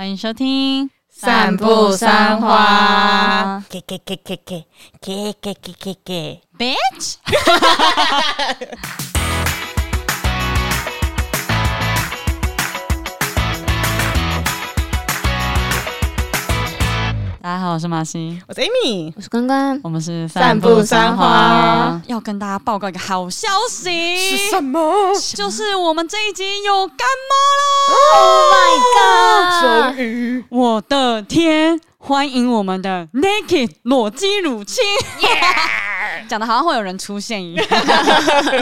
欢迎收听《散步三花》。K K K K K K K K K K，bitch。大家好，我是马西，我是 Amy，我是关关，我们是散步三花，要跟大家报告一个好消息，是什么？就是我们这一集有干妈了！Oh my god！终于，我的天！欢迎我们的 Naked 裸肌乳清，讲!的好像会有人出现一样。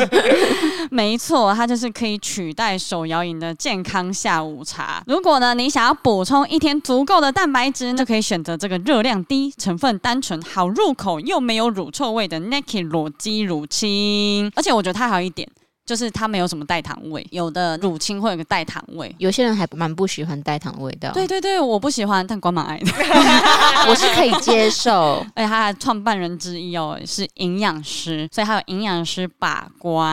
没错，它就是可以取代手摇饮的健康下午茶。如果呢，你想要补充一天足够的蛋白质，就可以选择这个热量低、成分单纯、好入口又没有乳臭味的 Naked 裸肌乳清。而且我觉得它还有一点。就是它没有什么代糖味，有的乳清会有个代糖味，有些人还蛮不喜欢代糖的味道。对对对，我不喜欢，但关蛮爱的，我是可以接受。而且他的创办人之一哦，是营养师，所以他有营养师把关。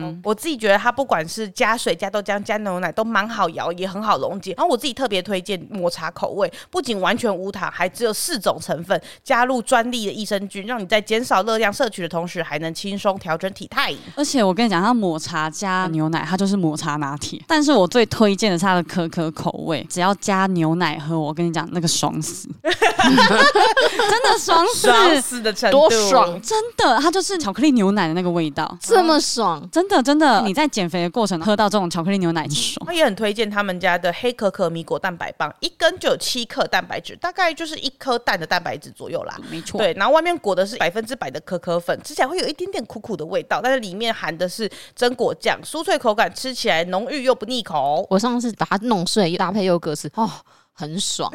嗯，我自己觉得它不管是加水、加豆浆、加牛奶都蛮好摇，也很好溶解。然后我自己特别推荐抹茶口味，不仅完全无糖，还只有四种成分，加入专利的益生菌，让你在减少热量摄取的同时，还能轻松调整体态。而且我跟你讲，它抹茶加牛奶，它就是抹茶拿铁。但是我最推荐的是它的可可口味，只要加牛奶喝，我跟你讲，那个爽死，真的爽死，爽死的程度多爽！真的，它就是巧克力牛奶的那个味道，这么爽，真的真的，你在减肥的过程喝到这种巧克力牛奶很爽。我也很推荐他们家的黑可可米果蛋白棒，一根就有七克蛋白质，大概就是一颗蛋的蛋白质左右啦。没错，对，然后外面裹的是百分之百的可可粉，吃起来会有一点点苦苦的味道，但是里面含的是果酱。酥脆口感，吃起来浓郁又不腻口。我上次把它弄碎，搭配又各式，哦。很爽，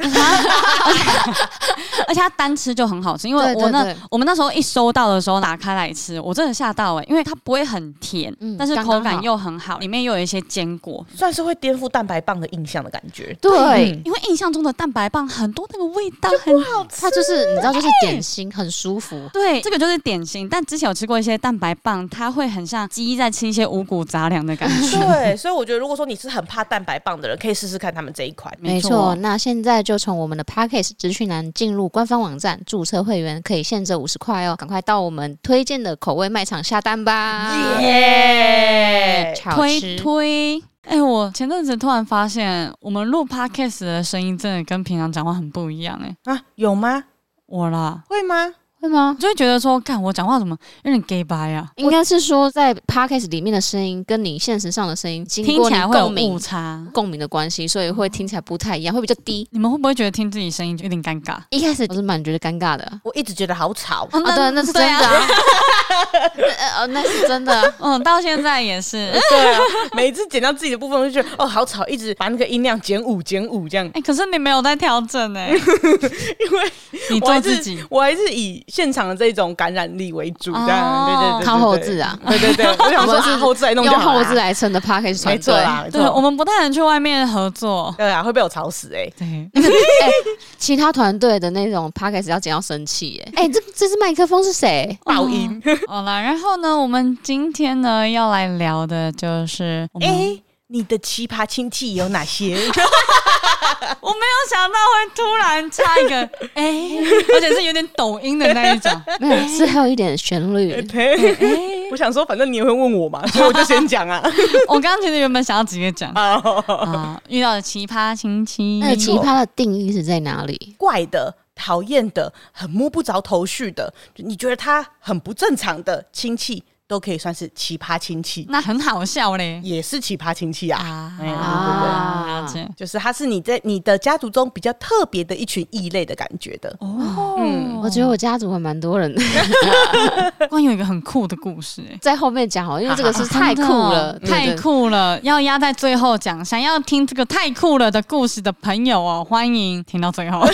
而且它单吃就很好吃，因为我那我们那时候一收到的时候打开来吃，我真的吓到哎、欸，因为它不会很甜，嗯、但是口感又很好，里面又有一些坚果，算是会颠覆蛋白棒的印象的感觉。对，对因为印象中的蛋白棒很多那个味道很不好吃，它就是你知道就是点心，很舒服。对，这个就是点心，但之前有吃过一些蛋白棒，它会很像鸡在吃一些五谷杂粮的感觉。对，所以我觉得如果说你是很怕蛋白棒的人，可以试试看他们这一款。没错，那。那现在就从我们的 Podcast 资讯栏进入官方网站注册会员，可以限制五十块哦！赶快到我们推荐的口味卖场下单吧！耶 Yeah！推推！哎、欸，我前阵子突然发现，我们录 Podcast 的声音真的跟平常讲话很不一样哎！啊，有吗？我啦，会吗？会吗？就会觉得说，看我讲话怎么有点 gay 白呀？应该是说，在 podcast 里面的声音跟你现实上的声音经过听起来会有共误差、共鸣的关系，所以会听起来不太一样，会比较低。你们会不会觉得听自己声音就有点尴尬？一开始我是蛮觉得尴尬的，我一直觉得好吵。哦，对，那是真的。哦，那是真的。嗯，到现在也是。对啊，每一次剪到自己的部分，就觉得哦，好吵，一直把那个音量减五、减五这样。哎，可是你没有在调整哎，因为你做自己，我还是以现场的这种。感染力为主，这样对对对，靠后置啊，对对对，我想说是后置来弄，用后置来撑的 Podcast 团队啊，对，我们不太能去外面合作，对啊，会被我吵死哎，对，其他团队的那种 Podcast 要剪到生气哎，哎，这这支麦克风是谁？爆音，好了，然后呢，我们今天呢要来聊的就是，哎，你的奇葩亲戚有哪些？我没有想到会突然插一个 哎、欸，而且是有点抖音的那一种，没有，是还有一点旋律。欸欸、我想说，反正你也会问我嘛，所以我就先讲啊。我刚刚其实原本想要直接讲啊，遇到的奇葩亲戚，那奇葩的定义是在哪里？怪的、讨厌的、很摸不着头绪的，你觉得他很不正常的亲戚。都可以算是奇葩亲戚，那很好笑嘞，也是奇葩亲戚啊，哎，对不对？就是他是你在你的家族中比较特别的一群异类的感觉的哦。嗯，我觉得我家族还蛮多人的。关于有一个很酷的故事，哎，在后面讲哦，因为这个是太酷了，太酷了，要压在最后讲。想要听这个太酷了的故事的朋友哦，欢迎听到最后。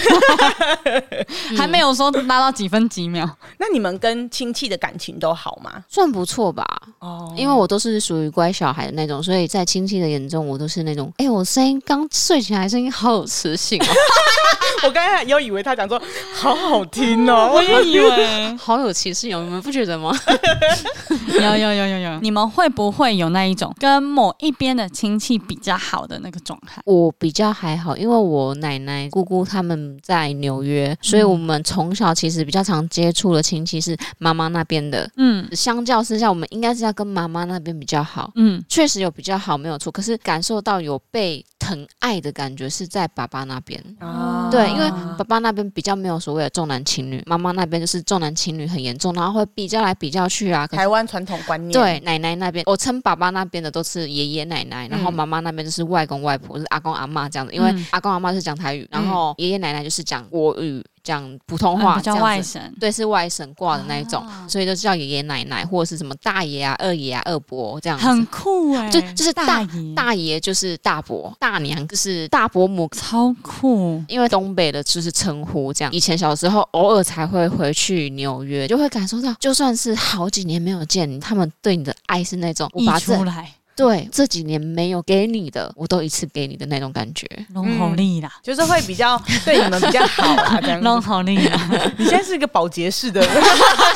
还没有说拉到几分几秒。那你们跟亲戚的感情都好吗？算不。不错吧？哦，因为我都是属于乖小孩的那种，所以在亲戚的眼中，我都是那种，哎、欸，我声音刚睡起来，声音好有磁性哦。我刚才又以为他讲说好好听听哦。我也以为好有歧视哦，你们不觉得吗？有有有有有，你们会不会有那一种跟某一边的亲戚比较好的那个状态？我比较还好，因为我奶奶、姑姑他们在纽约，所以我们从小其实比较常接触的亲戚是妈妈那边的。嗯，相较之下，我们应该是要跟妈妈那边比较好。嗯，确实有比较好，没有错。可是感受到有被疼爱的感觉是在爸爸那边。哦，对，因为爸爸那边比较没有所谓的重男轻女，妈妈那边就是重男轻女很严重，然后会比较来比较去啊。台湾传统观念。对，奶奶那边，我称爸爸那边的都是爷爷奶奶，然后妈妈那边就是外公外婆，就是阿公阿妈这样子。因为阿公阿妈是讲台语，然后爷爷奶奶就是讲国语。讲普通话，叫外省，对，是外省挂的那一种，啊、所以就叫爷爷奶奶或者是什么大爷啊、二爷啊、二伯这样子，很酷哎、欸，就就是大爷，大爷就是大伯，大娘就是大伯母，超酷。因为东北的就是称呼这样，以前小时候偶尔才会回去纽约，就会感受到，就算是好几年没有见你，他们对你的爱是那种溢出来。对，这几年没有给你的，我都一次给你的那种感觉，弄好利啦，就是会比较 对你们比较好啦，这样龙好利啦。你现在是一个保洁式的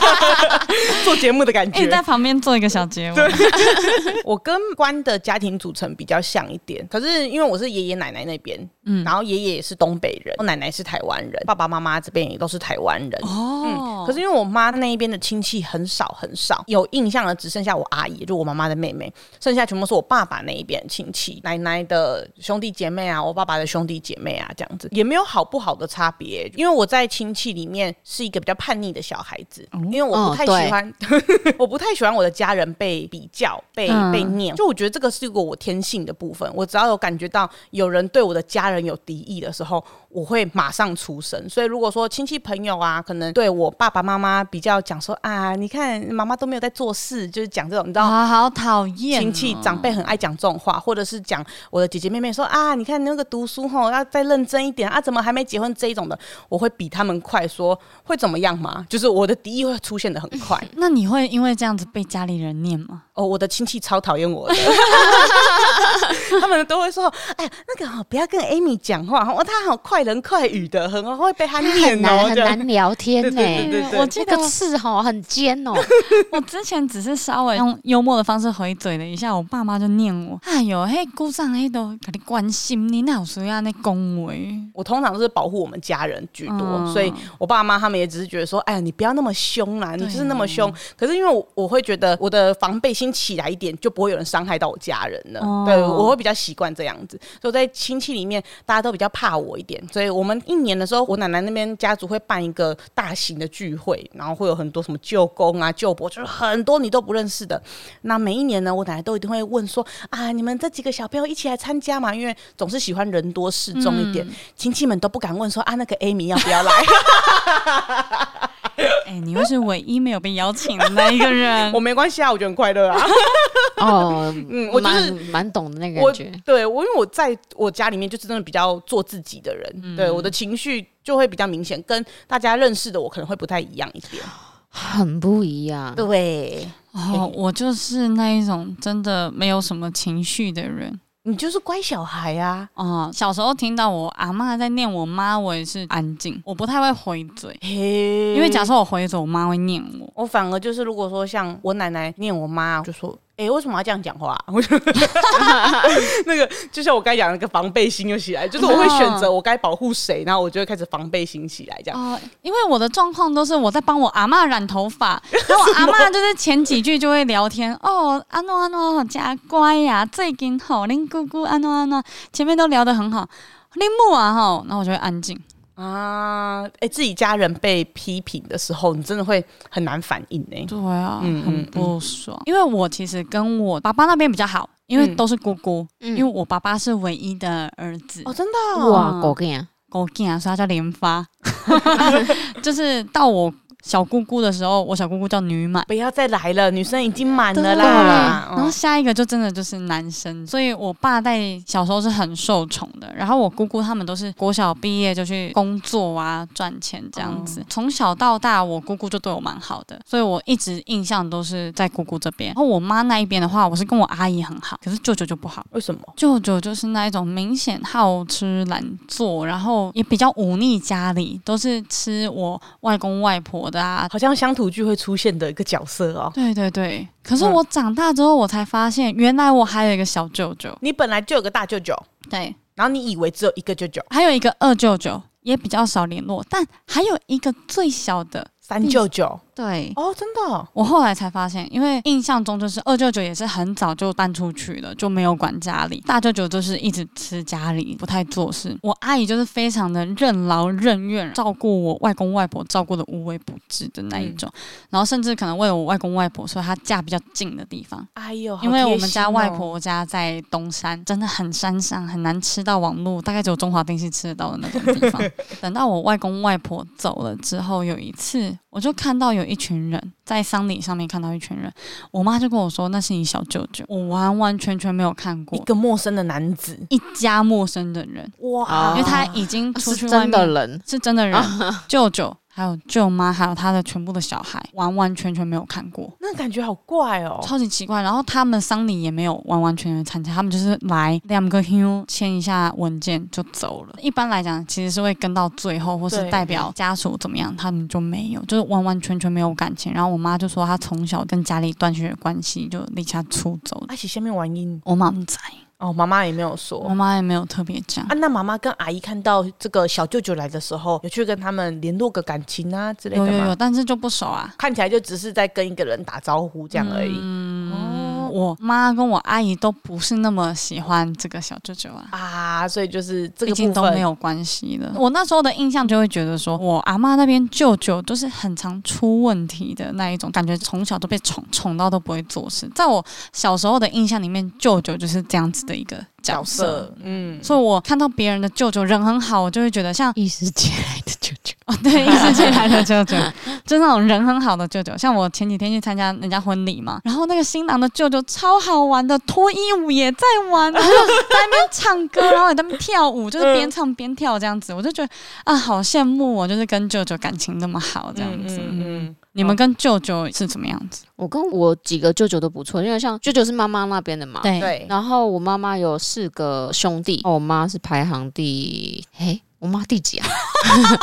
做节目的感觉，你在旁边做一个小节目。对 我跟关的家庭组成比较像一点，可是因为我是爷爷奶奶那边，嗯，然后爷爷也是东北人，我奶奶是台湾人，爸爸妈妈这边也都是台湾人。哦、嗯，可是因为我妈那一边的亲戚很少很少，有印象的只剩下我阿姨，就我妈妈的妹妹，剩下。什么是我爸爸那一边亲戚，奶奶的兄弟姐妹啊，我爸爸的兄弟姐妹啊，这样子也没有好不好的差别。因为我在亲戚里面是一个比较叛逆的小孩子，因为我不太喜欢，哦、我不太喜欢我的家人被比较、被被念。就我觉得这个是一个我天性的部分。我只要有感觉到有人对我的家人有敌意的时候，我会马上出声。所以如果说亲戚朋友啊，可能对我爸爸妈妈比较讲说啊，你看妈妈都没有在做事，就是讲这种，你知道吗？好讨厌亲戚。长辈很爱讲这种话，或者是讲我的姐姐妹妹说啊，你看那个读书吼要再认真一点啊，怎么还没结婚这一种的，我会比他们快说会怎么样嘛？就是我的敌意会出现的很快。那你会因为这样子被家里人念吗？哦，我的亲戚超讨厌我的，他们都会说，哎呀，那个好不要跟 Amy 讲话，哦，他好快人快语的，很会被他念哦，很难，很难聊天呢。对对对，我这个刺哈很尖哦。我之前只是稍微用幽默的方式回嘴了一下，我。爸妈就念我，哎呦，嘿，姑丈嘿都给你关心你，那有时候要那恭维。我通常都是保护我们家人居多，嗯、所以我爸妈他们也只是觉得说，哎呀，你不要那么凶啦，你就是那么凶。可是因为我我会觉得我的防备心起来一点，就不会有人伤害到我家人了。哦、对，我会比较习惯这样子。所以在亲戚里面，大家都比较怕我一点。所以我们一年的时候，我奶奶那边家族会办一个大型的聚会，然后会有很多什么舅公啊、舅伯，就是很多你都不认识的。那每一年呢，我奶奶都一定会。问说啊，你们这几个小朋友一起来参加嘛？因为总是喜欢人多势众一点，亲、嗯、戚们都不敢问说啊，那个 Amy 要不要来？哎、欸，你又是唯一没有被邀请的那一个人，我没关系啊，我觉得很快乐啊。哦，嗯，我就是蛮懂的那个感觉。对我，因为我在我家里面就是真的比较做自己的人，嗯、对我的情绪就会比较明显，跟大家认识的我可能会不太一样一点。很不一样，对哦，我就是那一种真的没有什么情绪的人，你就是乖小孩啊。哦，小时候听到我阿妈在念我妈，我也是安静，我不太会回嘴，因为假设我回嘴，我妈会念我。我反而就是如果说像我奶奶念我妈，就说。哎、欸，为什么要这样讲话？那个就像我刚才讲那个防备心又起来，就是我会选择我该保护谁，然后我就会开始防备心起来，这样。哦、呃，因为我的状况都是我在帮我阿嬷染头发，然后我阿嬷就是前几句就会聊天哦，安诺安诺加乖呀、啊，最近好，林姑姑安诺安诺，前面都聊得很好，林木啊吼，然后我就会安静。啊，哎、欸，自己家人被批评的时候，你真的会很难反应呢。对啊，嗯，很不爽。嗯嗯、因为我其实跟我爸爸那边比较好，因为都是姑姑，嗯、因为我爸爸是唯一的儿子。哦，真的、哦？哇，狗干啊，狗干啊，所以他叫连发。就是到我小姑姑的时候，我小姑姑叫女满，不要再来了，女生已经满了啦。然后下一个就真的就是男生，所以我爸在小时候是很受宠的。然后我姑姑他们都是国小毕业就去工作啊，赚钱这样子。从小到大，我姑姑就对我蛮好的，所以我一直印象都是在姑姑这边。然后我妈那一边的话，我是跟我阿姨很好，可是舅舅就不好。为什么？舅舅就是那一种明显好吃懒做，然后也比较忤逆家里，都是吃我外公外婆的啊，好像乡土剧会出现的一个角色哦。对对对，可是我长大之后，我才发现，原来我还有一个小舅舅。你本来就有个大舅舅，对，然后你以为只有一个舅舅，还有一个二舅舅，也比较少联络，但还有一个最小的三舅舅。对哦，真的、哦，我后来才发现，因为印象中就是二舅舅也是很早就搬出去了，就没有管家里。大舅舅就是一直吃家里，不太做事。我阿姨就是非常的任劳任怨，照顾我外公外婆，照顾的无微不至的那一种。嗯、然后甚至可能为了我外公外婆，所以她嫁比较近的地方。哎呦，因为我们家外婆家在东山，真的很山上，很难吃到网络，大概只有中华电信吃得到的那种地方。等到我外公外婆走了之后，有一次我就看到有一群人。在丧礼上面看到一群人，我妈就跟我说那是你小舅舅，我完完全全没有看过。一个陌生的男子，一家陌生的人，哇，因为他已经出去外面，是真的人，是真的人，舅舅。还有舅妈，还有他的全部的小孩，完完全全没有看过，那感觉好怪哦，超级奇怪。然后他们丧礼也没有完完全全参加，他们就是来两个 Q 签一下文件就走了。一般来讲，其实是会跟到最后，或是代表家属怎么样，他们就没有，就是完完全全没有感情。然后我妈就说，她从小跟家里断绝关系，就离家出走。而且下面原因，我妈不在。哦，妈妈也没有说，妈妈也没有特别讲啊。那妈妈跟阿姨看到这个小舅舅来的时候，有去跟他们联络个感情啊之类的吗？有有有，但是就不熟啊，看起来就只是在跟一个人打招呼这样而已。嗯。哦我妈跟我阿姨都不是那么喜欢这个小舅舅啊啊，所以就是这个都没有关系的。我那时候的印象就会觉得说，我阿妈那边舅舅都是很常出问题的那一种，感觉从小都被宠宠到都不会做事。在我小时候的印象里面，舅舅就是这样子的一个角色。嗯，所以我看到别人的舅舅人很好，我就会觉得像异世界来的舅舅。哦，对，异世界来的舅舅，就那种人很好的舅舅。像我前几天去参加人家婚礼嘛，然后那个新郎的舅舅超好玩的，脱衣舞也在玩，然后在那边唱歌，然后也在那边跳舞，就是边唱边跳这样子，我就觉得啊，好羡慕我，就是跟舅舅感情那么好这样子。嗯，嗯，嗯，你们跟舅舅是怎么样子？我跟我几个舅舅都不错，因为像舅舅是妈妈那边的嘛，对，然后我妈妈有四个兄弟，我妈是排行第，诶。我妈第几啊？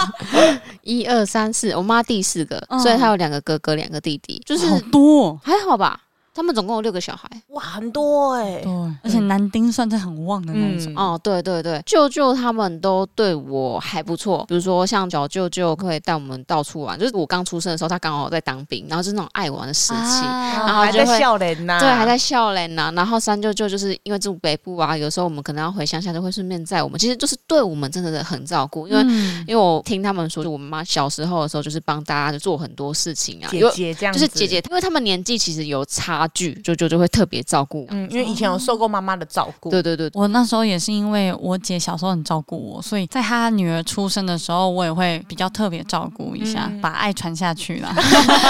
一二三四，我妈第四个，所以她有两个哥哥，两个弟弟，就是好多，还好吧。他们总共有六个小孩，哇，很多哎、欸，对，而且男丁算是很旺的那一种。嗯、哦，对对对，舅舅他们都对我还不错，比如说像小舅舅可以带我们到处玩，就是我刚出生的时候，他刚好在当兵，然后就是那种爱玩的时期，啊、然后还在笑脸呐，对，还在笑脸呐。然后三舅舅就是因为住北部啊，有时候我们可能要回乡下，就会顺便载我们，其实就是对我们真的是很照顾，因为、嗯、因为我听他们说，就我妈小时候的时候，就是帮大家就做很多事情啊，姐姐这样，就是姐姐，因为他们年纪其实有差距，舅舅就。会特别照顾，嗯，因为以前有受过妈妈的照顾，对对对，我那时候也是因为我姐小时候很照顾我，所以在她女儿出生的时候，我也会比较特别照顾一下，嗯、把爱传下去了。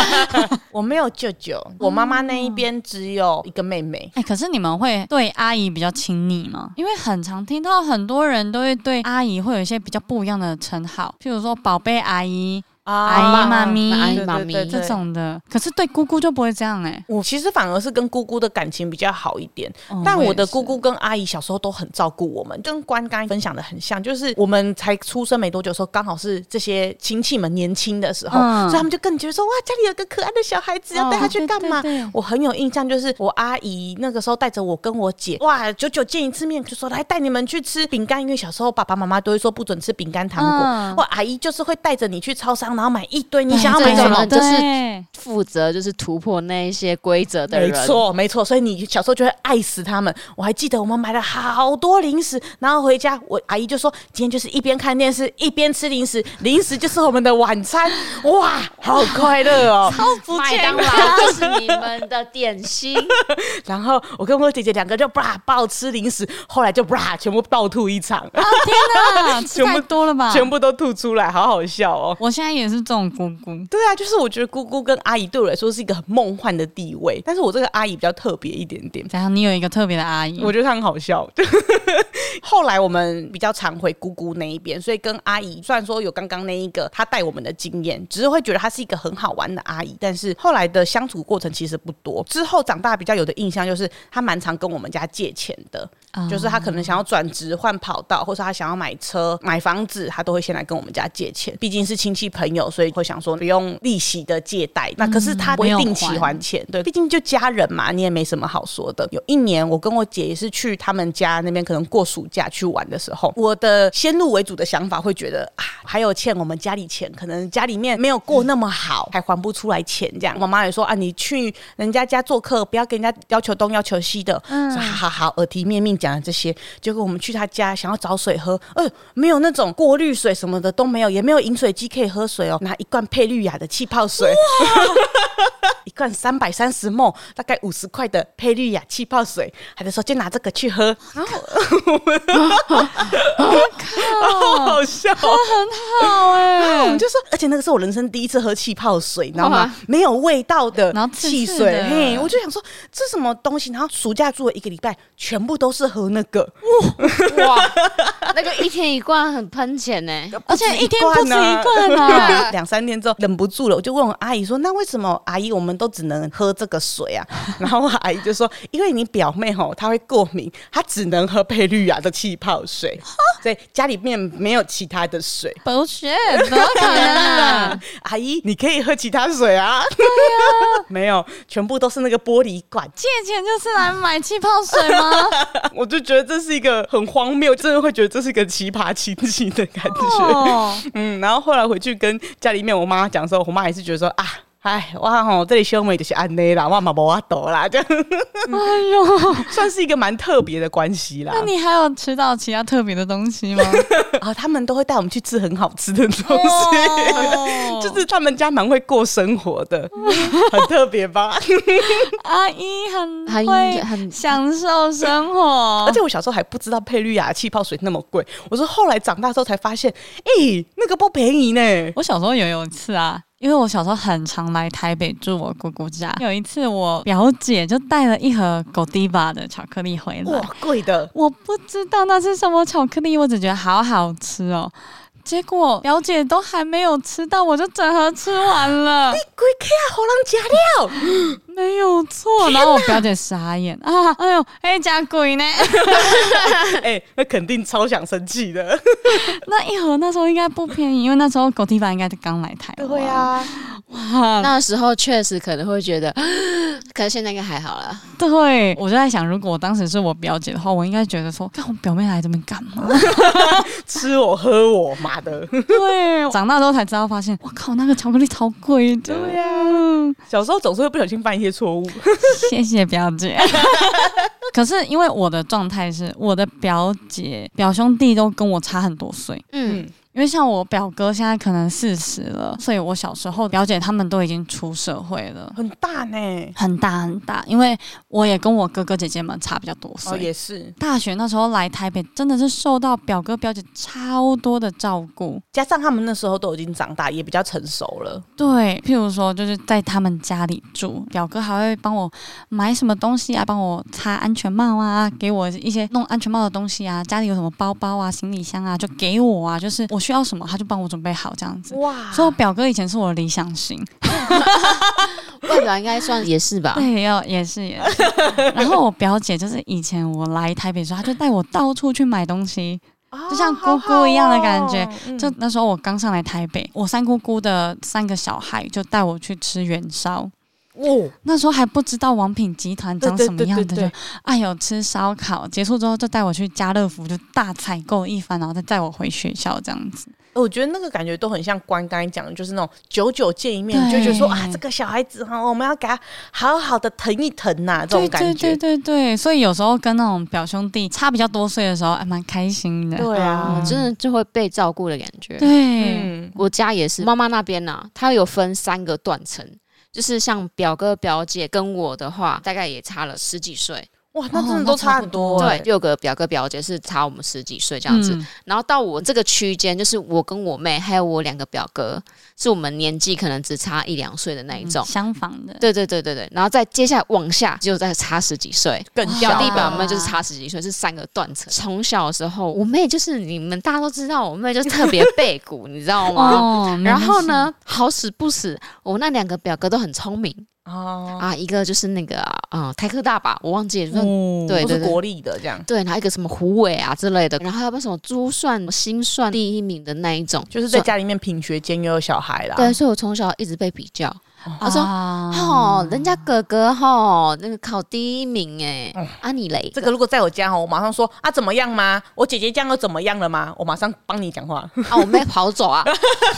我没有舅舅，我妈妈那一边只有一个妹妹。哎、欸，可是你们会对阿姨比较亲昵吗？因为很常听到很多人都会对阿姨会有一些比较不一样的称号，譬如说宝贝阿姨。阿姨、妈咪、阿姨、妈咪这种的，可是对姑姑就不会这样哎、欸。我其实反而是跟姑姑的感情比较好一点，哦、但我的姑姑跟阿姨小时候都很照顾我们，跟关刚分享的很像，就是我们才出生没多久的时候，刚好是这些亲戚们年轻的时候，嗯、所以他们就更觉得说哇，家里有个可爱的小孩子，要带他去干嘛？哦、对对对，我很有印象，就是我阿姨那个时候带着我跟我姐，哇，久久见一次面，就说来带你们去吃饼干，因为小时候爸爸妈妈都会说不准吃饼干糖果，嗯、我阿姨就是会带着你去超商，然后买一堆。你想要买什么？就是负责就是突破那一些规则的人。没错，没错。所以你小时候就会爱死他们。我还记得我们买了好多零食，然后回家，我阿姨就说：“今天就是一边看电视一边吃零食，零食就是我们的晚餐。”哇，好快乐哦！超不健康，麦当劳 就是你们的点心。然后我跟我姐姐两个就吧暴吃零食，后来就吧全部暴吐一场。啊、天哪，吃太多了吧？全部都吐出来，好好笑哦！我现在也是这种姑姑。对啊，就是我觉得姑姑跟阿姨对我来说是一个很梦幻的地位，但是我这个阿姨比较特别一点点。然后你有一个特别的阿姨，我觉得她很好笑。后来我们比较常回姑姑那一边，所以跟阿姨虽然说有刚刚那一个她带我们的经验，只是会觉得她是一个很好玩的阿姨。但是后来的相处过程其实不多。之后长大比较有的印象就是她蛮常跟我们家借钱的，嗯、就是她可能想要转职换跑道，或是她想要买车买房子，她都会先来跟我们家借钱。毕竟是亲戚朋友，所以会想说不用利息的借贷。那可是他不会定期还钱，对，毕竟就家人嘛，你也没什么好说的。有一年我跟我姐也是去他们家那边，可能过暑假去玩的时候，我的先入为主的想法会觉得啊，还有欠我们家里钱，可能家里面没有过那么好，还还不出来钱这样。我妈也说啊，你去人家家做客，不要跟人家要求东要求西的。嗯，好好好，耳提面命讲了这些。结果我们去他家想要找水喝，呃，没有那种过滤水什么的都没有，也没有饮水机可以喝水哦，拿一罐佩绿雅的气泡水，一罐三百三十 ml，大概五十块的佩绿雅气泡水，还得说就拿这个去喝。我靠，好好笑，他很好哎，我们就说，而且那个是我人生第一次喝气泡水，你知道吗？没有味道的，汽水，嘿，我就想说这什么东西？然后暑假住了一个礼拜，全部都是喝那个，哇，那个一天一罐很喷钱呢，而且一天不止一罐啊，两三天之后忍不住了，我就问我阿姨说，那为什么阿姨我们都只能喝这个水啊？然后我阿姨就说，因为你表妹吼她会过敏，她只能喝佩绿雅的气泡水。所以家里面没有其他的水，不是，怎么可能？阿姨，你可以喝其他水啊。对啊，没有，全部都是那个玻璃管。借钱就是来买气泡水吗？我就觉得这是一个很荒谬，真的会觉得这是一个奇葩亲戚的感觉。哦、嗯，然后后来回去跟家里面我妈讲的时候，我妈也是觉得说啊。哎，哇吼，这里兄妹就是安内啦，我嘛无法度啦，这样。哎呦，算是一个蛮特别的关系啦。那你还有吃到其他特别的东西吗？啊，他们都会带我们去吃很好吃的东西，哦、就是他们家蛮会过生活的，很特别吧？阿姨很会很享受生活，而且我小时候还不知道佩绿雅气泡水那么贵，我是后来长大之后才发现，哎、欸，那个不便宜呢。我小时候也有一次啊。因为我小时候很常来台北住我姑姑家，有一次我表姐就带了一盒 Godiva 的巧克力回来，哇，贵的！我不知道那是什么巧克力，我只觉得好好吃哦。结果表姐都还没有吃到，我就整盒吃完了。你鬼客啊，好人假料，没有错。然后我表姐傻眼啊，哎呦，哎，假鬼呢？哎、欸，那肯定超想生气的。那一盒那时候应该不便宜，因为那时候狗地板应该是刚来台湾。对啊，哇，那时候确实可能会觉得，可是现在应该还好了。对，我就在想，如果我当时是我表姐的话，我应该觉得说，看我表妹来这边干嘛？吃我喝我妈。的对，长大之后才知道，发现我靠，那个巧克力超贵的。对呀、啊，小时候总是会不小心翻一些错误。谢谢表姐。可是因为我的状态是，我的表姐、表兄弟都跟我差很多岁。嗯。因为像我表哥现在可能四十了，所以我小时候表姐他们都已经出社会了，很大呢，很大很大。因为我也跟我哥哥姐姐们差比较多岁，哦，也是。大学那时候来台北，真的是受到表哥表姐超多的照顾，加上他们那时候都已经长大，也比较成熟了。对，譬如说就是在他们家里住，表哥还会帮我买什么东西啊，帮我擦安全帽啊，给我一些弄安全帽的东西啊，家里有什么包包啊、行李箱啊，就给我啊，就是我。需要什么，他就帮我准备好这样子。哇！所以我表哥以前是我的理想型，外表应该算也是吧？对，要也是也是。然后我表姐就是以前我来台北的时候，她就带我到处去买东西，就像姑姑一样的感觉。就那时候我刚上来台北，我三姑姑的三个小孩就带我去吃元宵。哦，那时候还不知道王品集团长什么样的，就哎呦吃烧烤，结束之后就带我去家乐福，就大采购一番，然后再带我回学校这样子。我觉得那个感觉都很像关刚才讲的，就是那种久久见一面，对就觉得说啊，这个小孩子哈，我们要给他好好的疼一疼呐、啊，这种感觉。对对对对，所以有时候跟那种表兄弟差比较多岁的时候，还蛮开心的。对啊，嗯、真的就会被照顾的感觉。对，嗯、我家也是，妈妈那边呢、啊，他有分三个断层。就是像表哥表姐跟我的话，大概也差了十几岁。哇，那真的都差很多。对，六个表哥表姐是差我们十几岁这样子，然后到我这个区间，就是我跟我妹还有我两个表哥，是我们年纪可能只差一两岁的那一种，相仿的。对对对对对，然后再接下来往下就再差十几岁，更小。表弟表妹就是差十几岁，是三个断层。从小的时候，我妹就是你们大家都知道，我妹就特别背骨，你知道吗？然后呢，好死不死，我那两个表哥都很聪明。哦啊，一个就是那个啊，台科大吧，我忘记了，对，都是国立的这样。对，然后一个什么胡伟啊之类的，然后还有什么珠算、心算第一名的那一种，就是在家里面品学兼优的小孩啦。对，所以我从小一直被比较。他说：“哦，人家哥哥哈那个考第一名哎，啊你嘞？这个如果在我家哈，我马上说啊怎么样吗？我姐姐这样又怎么样了吗？我马上帮你讲话啊！我妹跑走啊，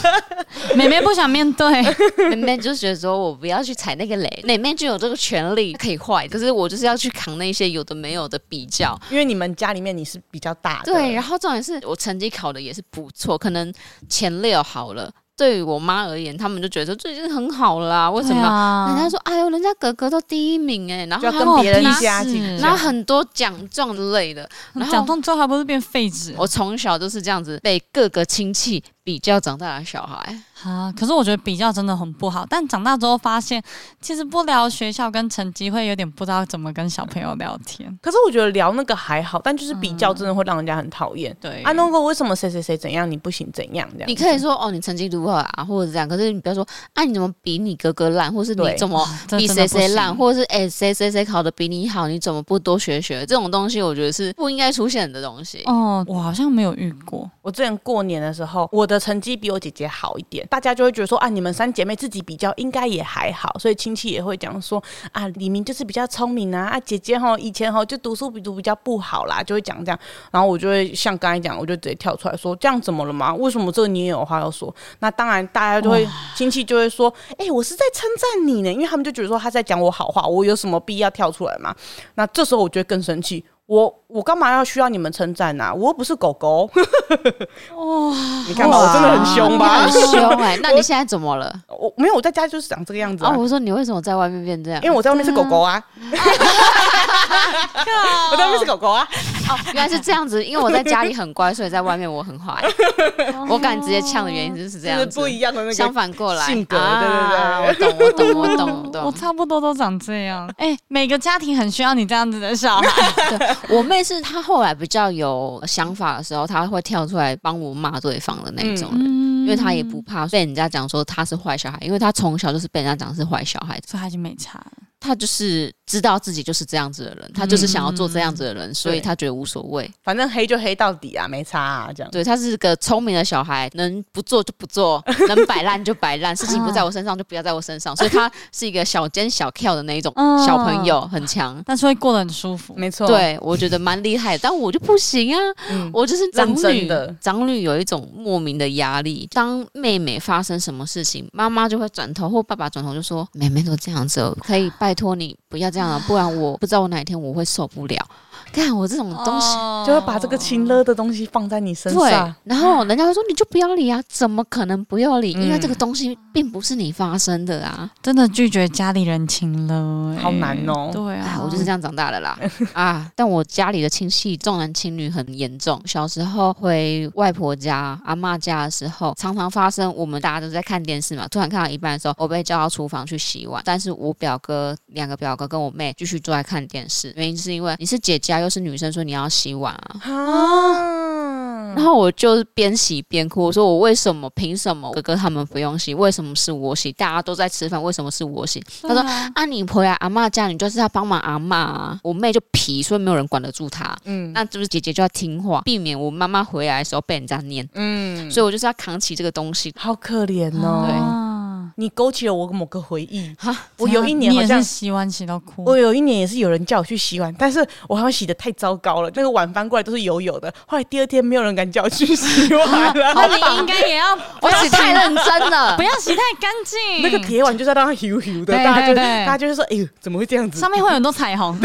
妹妹不想面对，妹妹就觉得说我不要去踩那个雷，妹妹就有这个权利可以坏，可是我就是要去扛那些有的没有的比较，因为你们家里面你是比较大的，对，然后重点是我成绩考的也是不错，可能前六好了。”对于我妈而言，他们就觉得这已经很好啦。为什么？啊、人家说：“哎呦，人家哥哥都第一名哎，然后还跟别人家境，然后很多奖状之类的，然后奖状之后还不是变废纸？”我从小就是这样子被各个亲戚比较长大的小孩。啊！可是我觉得比较真的很不好。但长大之后发现，其实不聊学校跟成绩，会有点不知道怎么跟小朋友聊天。可是我觉得聊那个还好，但就是比较真的会让人家很讨厌。对啊，那个为什么谁谁谁怎样，你不行怎样这样？你可以说哦，你成绩如何啊，或者这样。可是你不要说啊，你怎么比你哥哥烂，或是你怎么 比谁谁烂，或者是哎谁谁谁考的比你好，你怎么不多学学？这种东西我觉得是不应该出现的东西。哦，我好像没有遇过。我之前过年的时候，我的成绩比我姐姐好一点。大家就会觉得说啊，你们三姐妹自己比较应该也还好，所以亲戚也会讲说啊，李明就是比较聪明啊，啊姐姐哈以前哈就读书比读比较不好啦，就会讲这样。然后我就会像刚才讲，我就直接跳出来说，这样怎么了嘛？为什么这个你也有话要说？那当然大家就会亲戚就会说，哎，我是在称赞你呢，因为他们就觉得说他在讲我好话，我有什么必要跳出来嘛？那这时候我就会更生气。我我干嘛要需要你们称赞呐？我又不是狗狗。哇，你看吧，我真的很凶吧？很凶哎！那你现在怎么了？我没有，我在家就是长这个样子啊。我说你为什么在外面变这样？因为我在外面是狗狗啊。我在外面是狗狗啊。哦，原来是这样子。因为我在家里很乖，所以在外面我很坏。我敢直接呛的原因就是这样子。不一样的那个相反过来性格，对对对，我懂，我懂，我懂，我懂。我差不多都长这样。哎，每个家庭很需要你这样子的小孩。我妹是她后来比较有想法的时候，她会跳出来帮我骂对方的那种因为她也不怕被人家讲说她是坏小孩，因为她从小就是被人家讲是坏小孩，所以她已经没差了。他就是知道自己就是这样子的人，他就是想要做这样子的人，嗯、所以他觉得无所谓，反正黑就黑到底啊，没差啊，这样。对，他是个聪明的小孩，能不做就不做，能摆烂就摆烂，事情不在我身上就不要在我身上，所以他是一个小奸小跳的那一种小朋友，很强，但是会过得很舒服，没错。对，我觉得蛮厉害，但我就不行啊，嗯、我就是长女的，长女有一种莫名的压力。当妹妹发生什么事情，妈妈就会转头或爸爸转头就说：“妹妹都这样子，可以拜托你不要。”这样，不然我不知道我哪一天我会受不了。看我这种东西，就会把这个亲热的东西放在你身上。对，然后人家会说你就不要理啊，怎么可能不要理？因为这个东西并不是你发生的啊。真的拒绝家里人情勒，好难哦。对啊，我就是这样长大的啦。啊，但我家里的亲戚重男轻女很严重。小时候回外婆家、阿妈家的时候，常常发生我们大家都在看电视嘛，突然看到一半的时候，我被叫到厨房去洗碗，但是我表哥两个表哥跟我妹继续坐在看电视，原因是因为你是姐家。又是女生说你要洗碗啊，啊然后我就边洗边哭，我说我为什么凭什么哥哥他们不用洗，为什么是我洗？大家都在吃饭，为什么是我洗？啊、他说啊，你回来阿妈家，你就是要帮忙阿妈啊。我妹就皮，所以没有人管得住她。嗯，那就是姐姐就要听话，避免我妈妈回来的时候被人家念。嗯，所以我就是要扛起这个东西，好可怜哦。对。你勾起了我某个回忆哈，我有一年好像洗碗洗到哭。我有一年也是有人叫我去洗碗，但是我好像洗的太糟糕了，那个碗翻过来都是油油的。后来第二天没有人敢叫我去洗碗了。那 你应该也要 不要洗太认真了，不要洗太干净。那个铁碗就是要让它油油的，大家就大家就是说，哎呦，怎么会这样子？上面会有很多彩虹。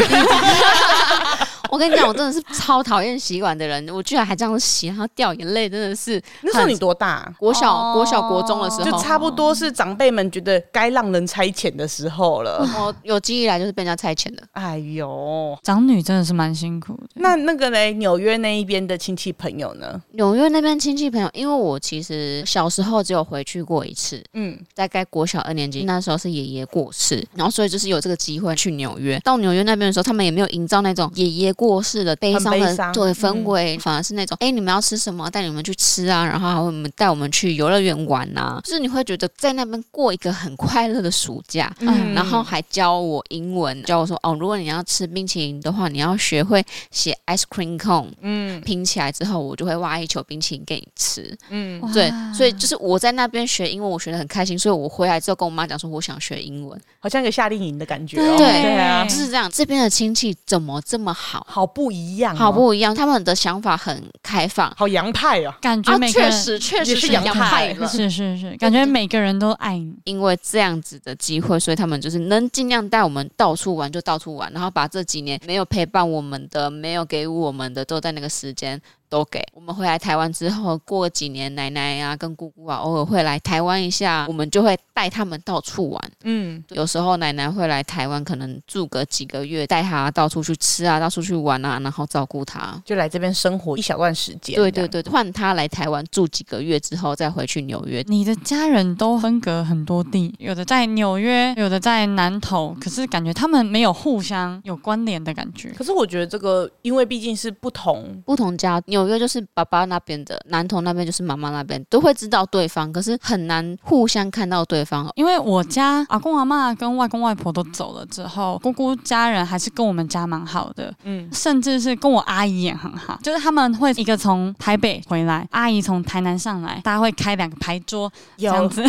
我跟你讲，我真的是超讨厌洗碗的人，我居然还这样洗，然后掉眼泪，真的是。那时候你多大？国小、哦、国小、国中的时候，就差不多是长辈们觉得该让人差遣的时候了。我有记忆来就是被人家差遣的。哎呦，长女真的是蛮辛苦的。那那个嘞，纽约那一边的亲戚朋友呢？纽约那边亲戚朋友，因为我其实小时候只有回去过一次，嗯，大概国小二年级那时候是爷爷过世，然后所以就是有这个机会去纽约。到纽约那边的时候，他们也没有营造那种爷爷过世的悲伤的对氛围，嗯、反而是那种哎、欸，你们要吃什么，带你们去吃啊，然后还会我们带我们去游乐园玩呐，就是你会觉得在那边过一个很快乐的暑假，嗯，然后还教我英文，教我说哦，如果你要吃冰淇淋的话，你要学会写 ice cream cone，嗯，拼起来之后，我就会挖一球冰淇淋给你吃，嗯，对，所以就是我在那边学英文，我学得很开心，所以我回来之后跟我妈讲说，我想学英文，好像一个夏令营的感觉，对对啊，就是这样，这边的亲戚怎么这么好，好不一样，好不一样，他们的想法很开放，好洋派啊，感觉每个人确实确实是洋派，是是是，感觉每个人都爱你，因为这样子的机会，所以他们就是能尽量带我们到处玩就到处玩，然后把这几年没有陪伴我们的、没有给我们的，都在那个时间。都给我们回来台湾之后，过几年奶奶啊跟姑姑啊偶尔会来台湾一下，我们就会带他们到处玩。嗯，有时候奶奶会来台湾，可能住个几个月，带他到处去吃啊，到处去玩啊，然后照顾他，就来这边生活一小段时间。对对对，换他来台湾住几个月之后，再回去纽约。你的家人都分隔很多地，有的在纽约，有的在南投，可是感觉他们没有互相有关联的感觉。可是我觉得这个，因为毕竟是不同不同家。纽约就是爸爸那边的，南投那边就是妈妈那边，都会知道对方，可是很难互相看到对方。因为我家阿公阿妈跟外公外婆都走了之后，姑姑家人还是跟我们家蛮好的，嗯，甚至是跟我阿姨也很好，就是他们会一个从台北回来，阿姨从台南上来，大家会开两个牌桌，这样子。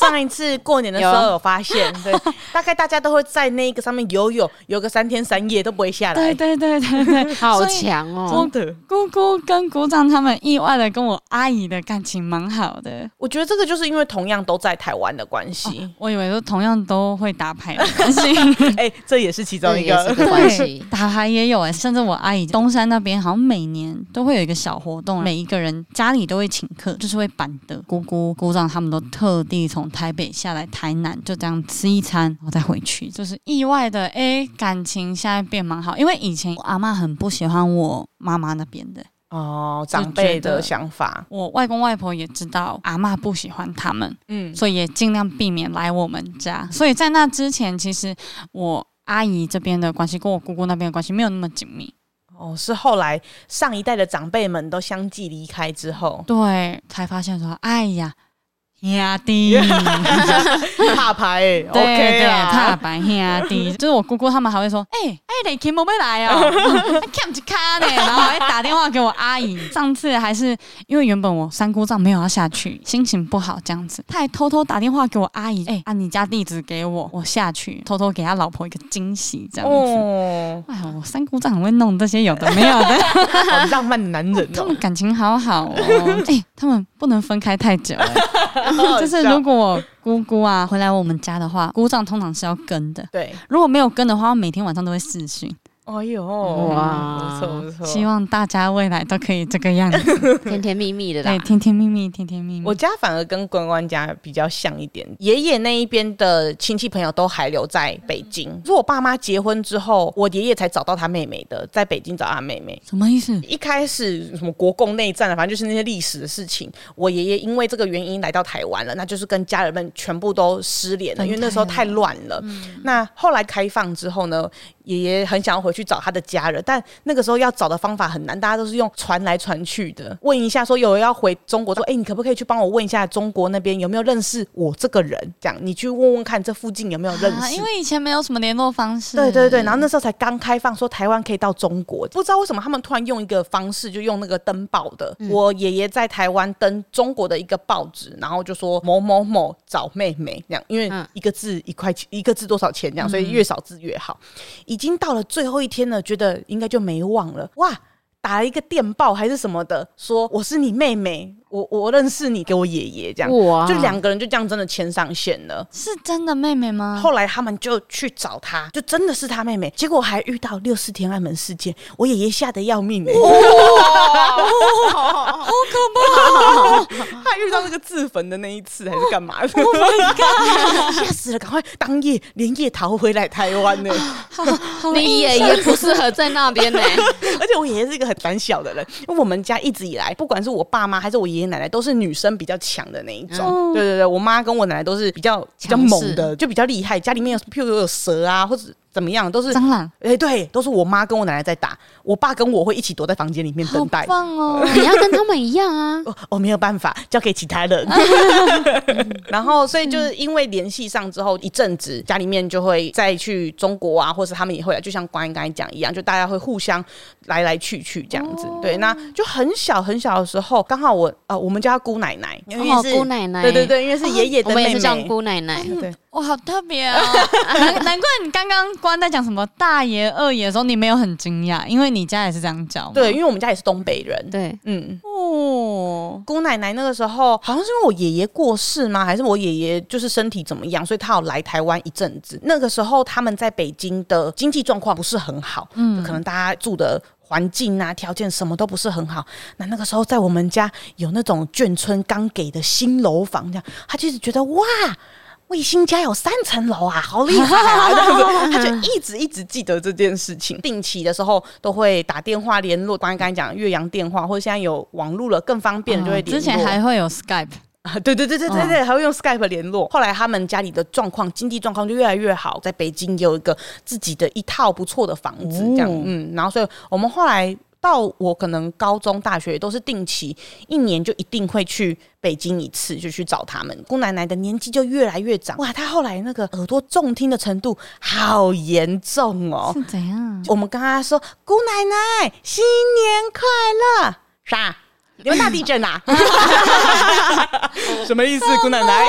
上一次过年的时候有发现，对，大概大家都会在那个上面游泳，游个三天三夜都不会下来。对对对对对，好强哦！真的，姑姑跟。姑丈他们意外的跟我阿姨的感情蛮好的，我觉得这个就是因为同样都在台湾的关系。哦，我以为都同样都会打牌的关系，哎、欸，这也是其中一个关系。打牌也有哎、欸，甚至我阿姨东山那边好像每年都会有一个小活动，每一个人家里都会请客，就是会板的。姑姑、姑丈他们都特地从台北下来台南，就这样吃一餐，然后再回去，就是意外的哎、欸，感情现在变蛮好。因为以前我阿妈很不喜欢我妈妈那边的。哦，长辈的想法，我外公外婆也知道阿嬷不喜欢他们，嗯，所以也尽量避免来我们家。所以在那之前，其实我阿姨这边的关系跟我姑姑那边的关系没有那么紧密。哦，是后来上一代的长辈们都相继离开之后，对，才发现说，哎呀。兄弟，怕牌，对对，怕牌兄弟，就是我姑姑他们还会说，哎哎，雷琴没来哦，还欠一卡呢，然后还打电话给我阿姨。上次还是因为原本我三姑丈没有要下去，心情不好这样子，他还偷偷打电话给我阿姨，哎，按你家地址给我，我下去。偷偷给他老婆一个惊喜这样子。哎呀，我三姑丈很会弄这些有的没有的，好浪漫的男人，他们感情好好哦，哎，他们不能分开太久。就是如果我姑姑啊回来我们家的话，姑丈通常是要跟的。对，如果没有跟的话，我每天晚上都会视讯。哎呦，哇，不错不错！希望大家未来都可以这个样子，甜甜蜜蜜的啦。对，甜甜蜜蜜，甜甜蜜蜜。我家反而跟关关家比较像一点，爷爷那一边的亲戚朋友都还留在北京。是我爸妈结婚之后，我爷爷才找到他妹妹的，在北京找他妹妹。什么意思？一开始什么国共内战啊，反正就是那些历史的事情。我爷爷因为这个原因来到台湾了，那就是跟家人们全部都失联了，因为那时候太乱了。嗯、那后来开放之后呢？爷爷很想要回去找他的家人，但那个时候要找的方法很难，大家都是用传来传去的。问一下说有人要回中国，说哎、欸，你可不可以去帮我问一下中国那边有没有认识我这个人？这样你去问问看这附近有没有认识。啊、因为以前没有什么联络方式。对对对，然后那时候才刚开放，说台湾可以到中国，不知道为什么他们突然用一个方式，就用那个登报的。嗯、我爷爷在台湾登中国的一个报纸，然后就说某某某找妹妹这样，因为一个字一块钱，一个字多少钱这样，所以越少字越好。已经到了最后一天了，觉得应该就没忘了哇！打了一个电报还是什么的，说我是你妹妹。我我认识你，给我爷爷这样，哇，就两个人就这样真的牵上线了。是真的妹妹吗？后来他们就去找他，就真的是他妹妹。结果还遇到六四天安门事件，我爷爷吓得要命哎，好可怕！他遇到那个自焚的那一次还是干嘛的？Oh！吓死了，赶快当夜连夜逃回来台湾呢。你爷爷不适合在那边呢，而且我爷爷是一个很胆小的人，因为我们家一直以来，不管是我爸妈还是我爷爷奶奶，都是女生比较强的那一种。嗯、对对对，我妈跟我奶奶都是比较比较猛的，就比较厉害。家里面有譬如有蛇啊，或者。怎么样？都是蟑螂。哎，对，都是我妈跟我奶奶在打，我爸跟我会一起躲在房间里面等待。好棒哦！你要跟他们一样啊！我、哦、没有办法，交给其他人。然后，所以就是因为联系上之后一阵子，家里面就会再去中国啊，或是他们也会来，就像关于刚才讲一样，就大家会互相来来去去这样子。哦、对，那就很小很小的时候，刚好我呃，我们叫姑奶奶，因为是、哦、姑奶奶，对对对，因为是爷爷的妹妹，我们也是叫姑奶奶。嗯、对，哇，好特别哦！难难怪你刚刚关在讲什么大爷、二爷的时候，你没有很惊讶，因为你家也是这样叫。对，因为我们家也是东北人。对，嗯，哦，姑奶奶那个时候好像是因为我爷爷过世吗？还是我爷爷就是身体怎么样，所以他要来台湾一阵子。那个时候他们在北京的经济状况不是很好，嗯，可能大家住的环境啊、条件什么都不是很好。那那个时候在我们家有那种眷村刚给的新楼房，这样他就是觉得哇。卫星家有三层楼啊，好厉害啊！他就一直一直记得这件事情，定期的时候都会打电话联络。刚才刚才讲越洋电话，或者现在有网络了更方便，就会联络。之前还会有 Skype 啊，对对对对对对，还会用 Skype 联络。后来他们家里的状况，经济状况就越来越好，在北京有一个自己的一套不错的房子，这样嗯，然后所以我们后来。到我可能高中、大学都是定期，一年就一定会去北京一次，就去找他们。姑奶奶的年纪就越来越长，哇，她后来那个耳朵重听的程度好严重哦。是怎样？我们跟她说：“姑奶奶，新年快乐！”啥？你们大地震啊？什么意思？姑奶奶，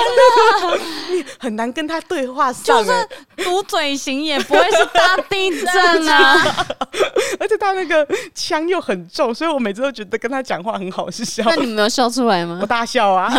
你很难跟他对话上，就是读嘴型也不会是大地震啊。而且他那个腔又很重，所以我每次都觉得跟他讲话很好笑。那你没有笑出来吗？我大笑啊。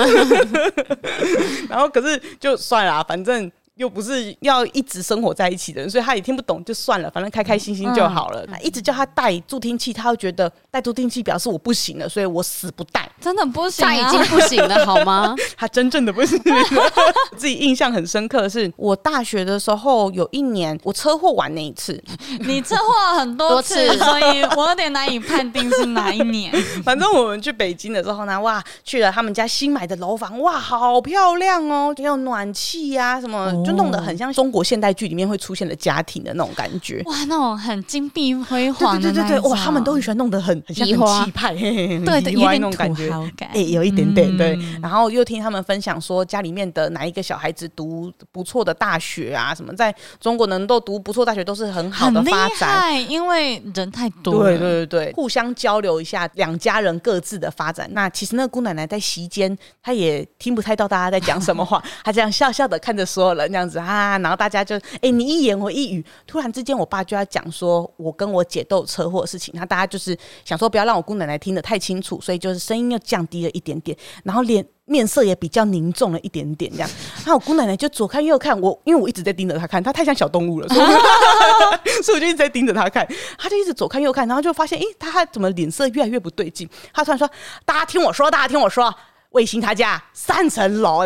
然后可是就算了，反正。又不是要一直生活在一起的人，所以他也听不懂，就算了，反正开开心心就好了。嗯、一直叫他戴助听器，他会觉得戴助听器表示我不行了，所以我死不戴。真的不行、啊，他已经不行了，好吗？他真正的不行。自己印象很深刻的是，我大学的时候有一年我车祸完那一次，你车祸很多次，多次所以我有点难以判定是哪一年。反正我们去北京的时候呢，哇，去了他们家新买的楼房，哇，好漂亮哦，有暖气呀、啊，什么。就弄得很像中国现代剧里面会出现的家庭的那种感觉，哇，那种很金碧辉煌的，对对对对，哇，他们都很喜欢弄得很很像很气派，对对，有点那种感觉，哎，有一点点对。然后又听他们分享说，家里面的哪一个小孩子读不错的大学啊，什么在中国能够读不错大学都是很好的发展，因为人太多，对对对，互相交流一下两家人各自的发展。那其实那个姑奶奶在席间，她也听不太到大家在讲什么话，她这样笑笑的看着所有人这样子啊。啊，然后大家就哎、欸，你一言我一语，突然之间，我爸就要讲说我跟我姐都有车祸的事情，那大家就是想说不要让我姑奶奶听得太清楚，所以就是声音又降低了一点点，然后脸面色也比较凝重了一点点，这样。然 后我姑奶奶就左看右看我，因为我一直在盯着她看，她太像小动物了，所以，我就一直在盯着她看，她就一直左看右看，然后就发现哎，她怎么脸色越来越不对劲？她突然说：“大家听我说，大家听我说。”卫星他家三层楼，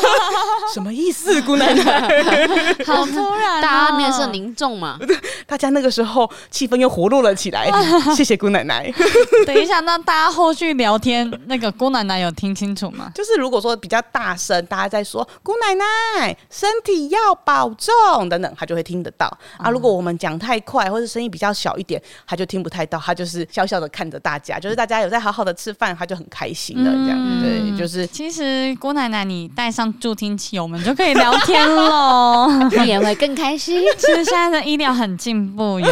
什么意思？姑奶奶，好突然，大家面色凝重嘛。大家那个时候气氛又活络了起来。谢谢姑奶奶。等一下，那大家后续聊天，那个姑奶奶有听清楚吗？就是如果说比较大声，大家在说姑奶奶身体要保重等等，她就会听得到。啊，如果我们讲太快，或者声音比较小一点，她就听不太到。她就是笑笑的看着大家，就是大家有在好好的吃饭，她就很开心的这样。对。嗯、就是，其实姑奶奶，你带上助听器，我们就可以聊天了，你也会更开心。其实现在的医疗很进步哟，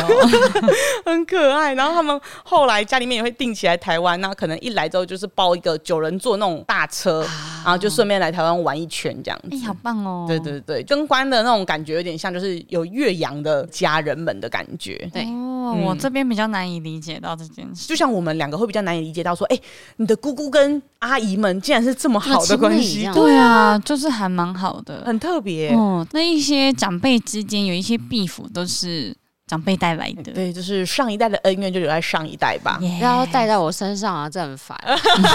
很可爱。然后他们后来家里面也会定期来台湾，那可能一来之后就是包一个九人座那种大车。然后就顺便来台湾玩一圈这样子。哎，好棒哦！对对对，跟关的那种感觉有点像，就是有岳阳的家人们的感觉。对哦，我这边比较难以理解到这件事，就像我们两个会比较难以理解到说，哎，你的姑姑跟阿姨们竟然是这么好的关系。对啊，就是还蛮好的，很特别。哦，那一些长辈之间有一些 beef 都是。长辈带来的，对，就是上一代的恩怨就留在上一代吧，不要带到我身上啊，这很烦。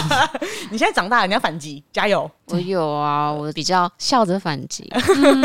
你现在长大了，你要反击，加油！我有啊，我比较笑着反击，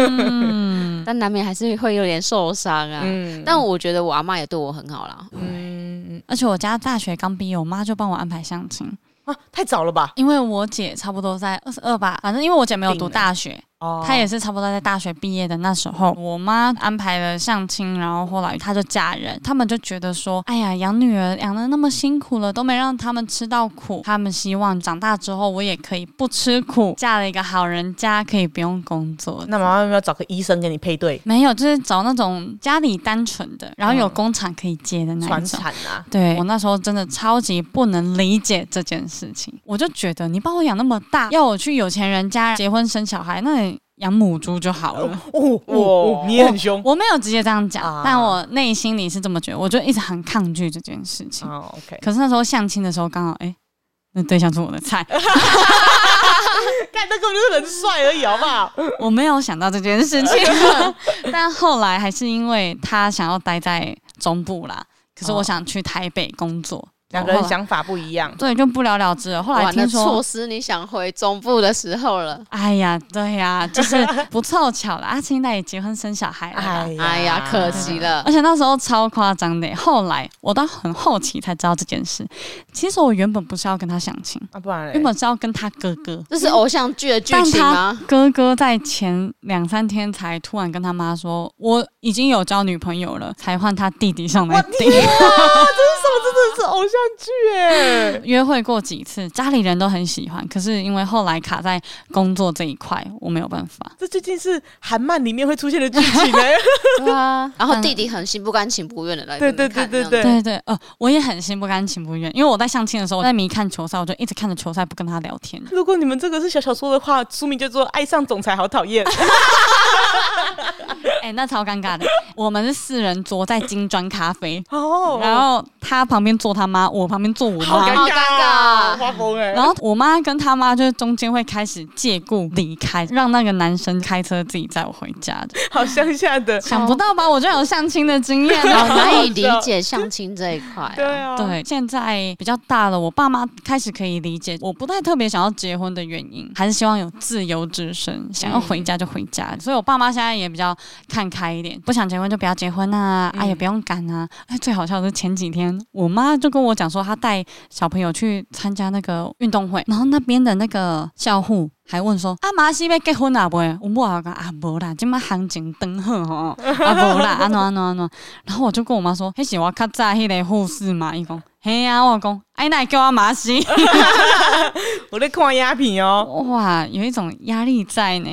嗯、但难免还是会有点受伤啊。嗯、但我觉得我阿妈也对我很好啦。嗯，而且我家大学刚毕业，我妈就帮我安排相亲啊，太早了吧？因为我姐差不多在二十二吧，反正因为我姐没有读大学。她也是差不多在大学毕业的那时候，我妈安排了相亲，然后后来她就嫁人，他们就觉得说，哎呀，养女儿养的那么辛苦了，都没让他们吃到苦，他们希望长大之后我也可以不吃苦，嫁了一个好人家，可以不用工作。那妈妈要不要找个医生给你配对？没有，就是找那种家里单纯的，然后有工厂可以接的那种。传产啊！对，我那时候真的超级不能理解这件事情，我就觉得你把我养那么大，要我去有钱人家结婚生小孩，那。养母猪就好了。哦哦，你也很凶。我没有直接这样讲，但我内心里是这么觉得。我就一直很抗拒这件事情。哦，OK。可是那时候相亲的时候，刚好哎，那对象是我的菜。看，那根本就是很帅而已，好不好？我没有想到这件事情，但后来还是因为他想要待在中部啦，可是我想去台北工作。两个人想法不一样，对，就不了了之了。后来听说错失你想回中部的时候了。哎呀，对呀，就是不凑巧了。阿 青那也结婚生小孩了，哎呀，可惜了。而且那时候超夸张的。后来我到很后期才知道这件事。其实我原本不是要跟他相亲啊，不然原本是要跟他哥哥。这是偶像剧的剧情吗？哥哥在前两三天才突然跟他妈说，我已经有交女朋友了，才换他弟弟上来顶。真的是偶像剧哎！约会过几次，家里人都很喜欢，可是因为后来卡在工作这一块，我没有办法。这究竟是韩漫里面会出现的剧情呢？对啊，然后弟弟很心不甘情不愿的来，对对对对对对对，呃，我也很心不甘情不愿，因为我在相亲的时候，我在迷看球赛，我就一直看着球赛，不跟他聊天。如果你们这个是小小说的话，书名叫做《爱上总裁好讨厌》。哎、欸，那超尴尬的。我们是四人桌在金砖咖啡，哦，然后他旁边坐他妈，我旁边坐我妈，好尴尬，发疯哎。然后我妈跟他妈就是中间会开始借故离开，让那个男生开车自己载我回家的。好乡下的，想不到吧？我就有相亲的经验，然后难以理解相亲这一块、啊。对啊，对，现在比较大了，我爸妈开始可以理解，我不太特别想要结婚的原因，还是希望有自由之身，想要回家就回家。嗯、所以我爸妈现在也比较。看开一点，不想结婚就不要结婚啊！啊，也不用赶啊！哎，最好笑的是前几天，我妈就跟我讲说，她带小朋友去参加那个运动会，然后那边的那个校护还问说：“啊，马西要结婚啊不？”我母啊讲啊无啦，今麦行情灯好吼，啊无啦，安怎安怎安怎？然后我就跟我妈说：“迄是我较早迄个护士嘛。”伊讲。嘿啊，我讲，哎，那叫我马西，我在看鸦片哦。哇，有一种压力在呢，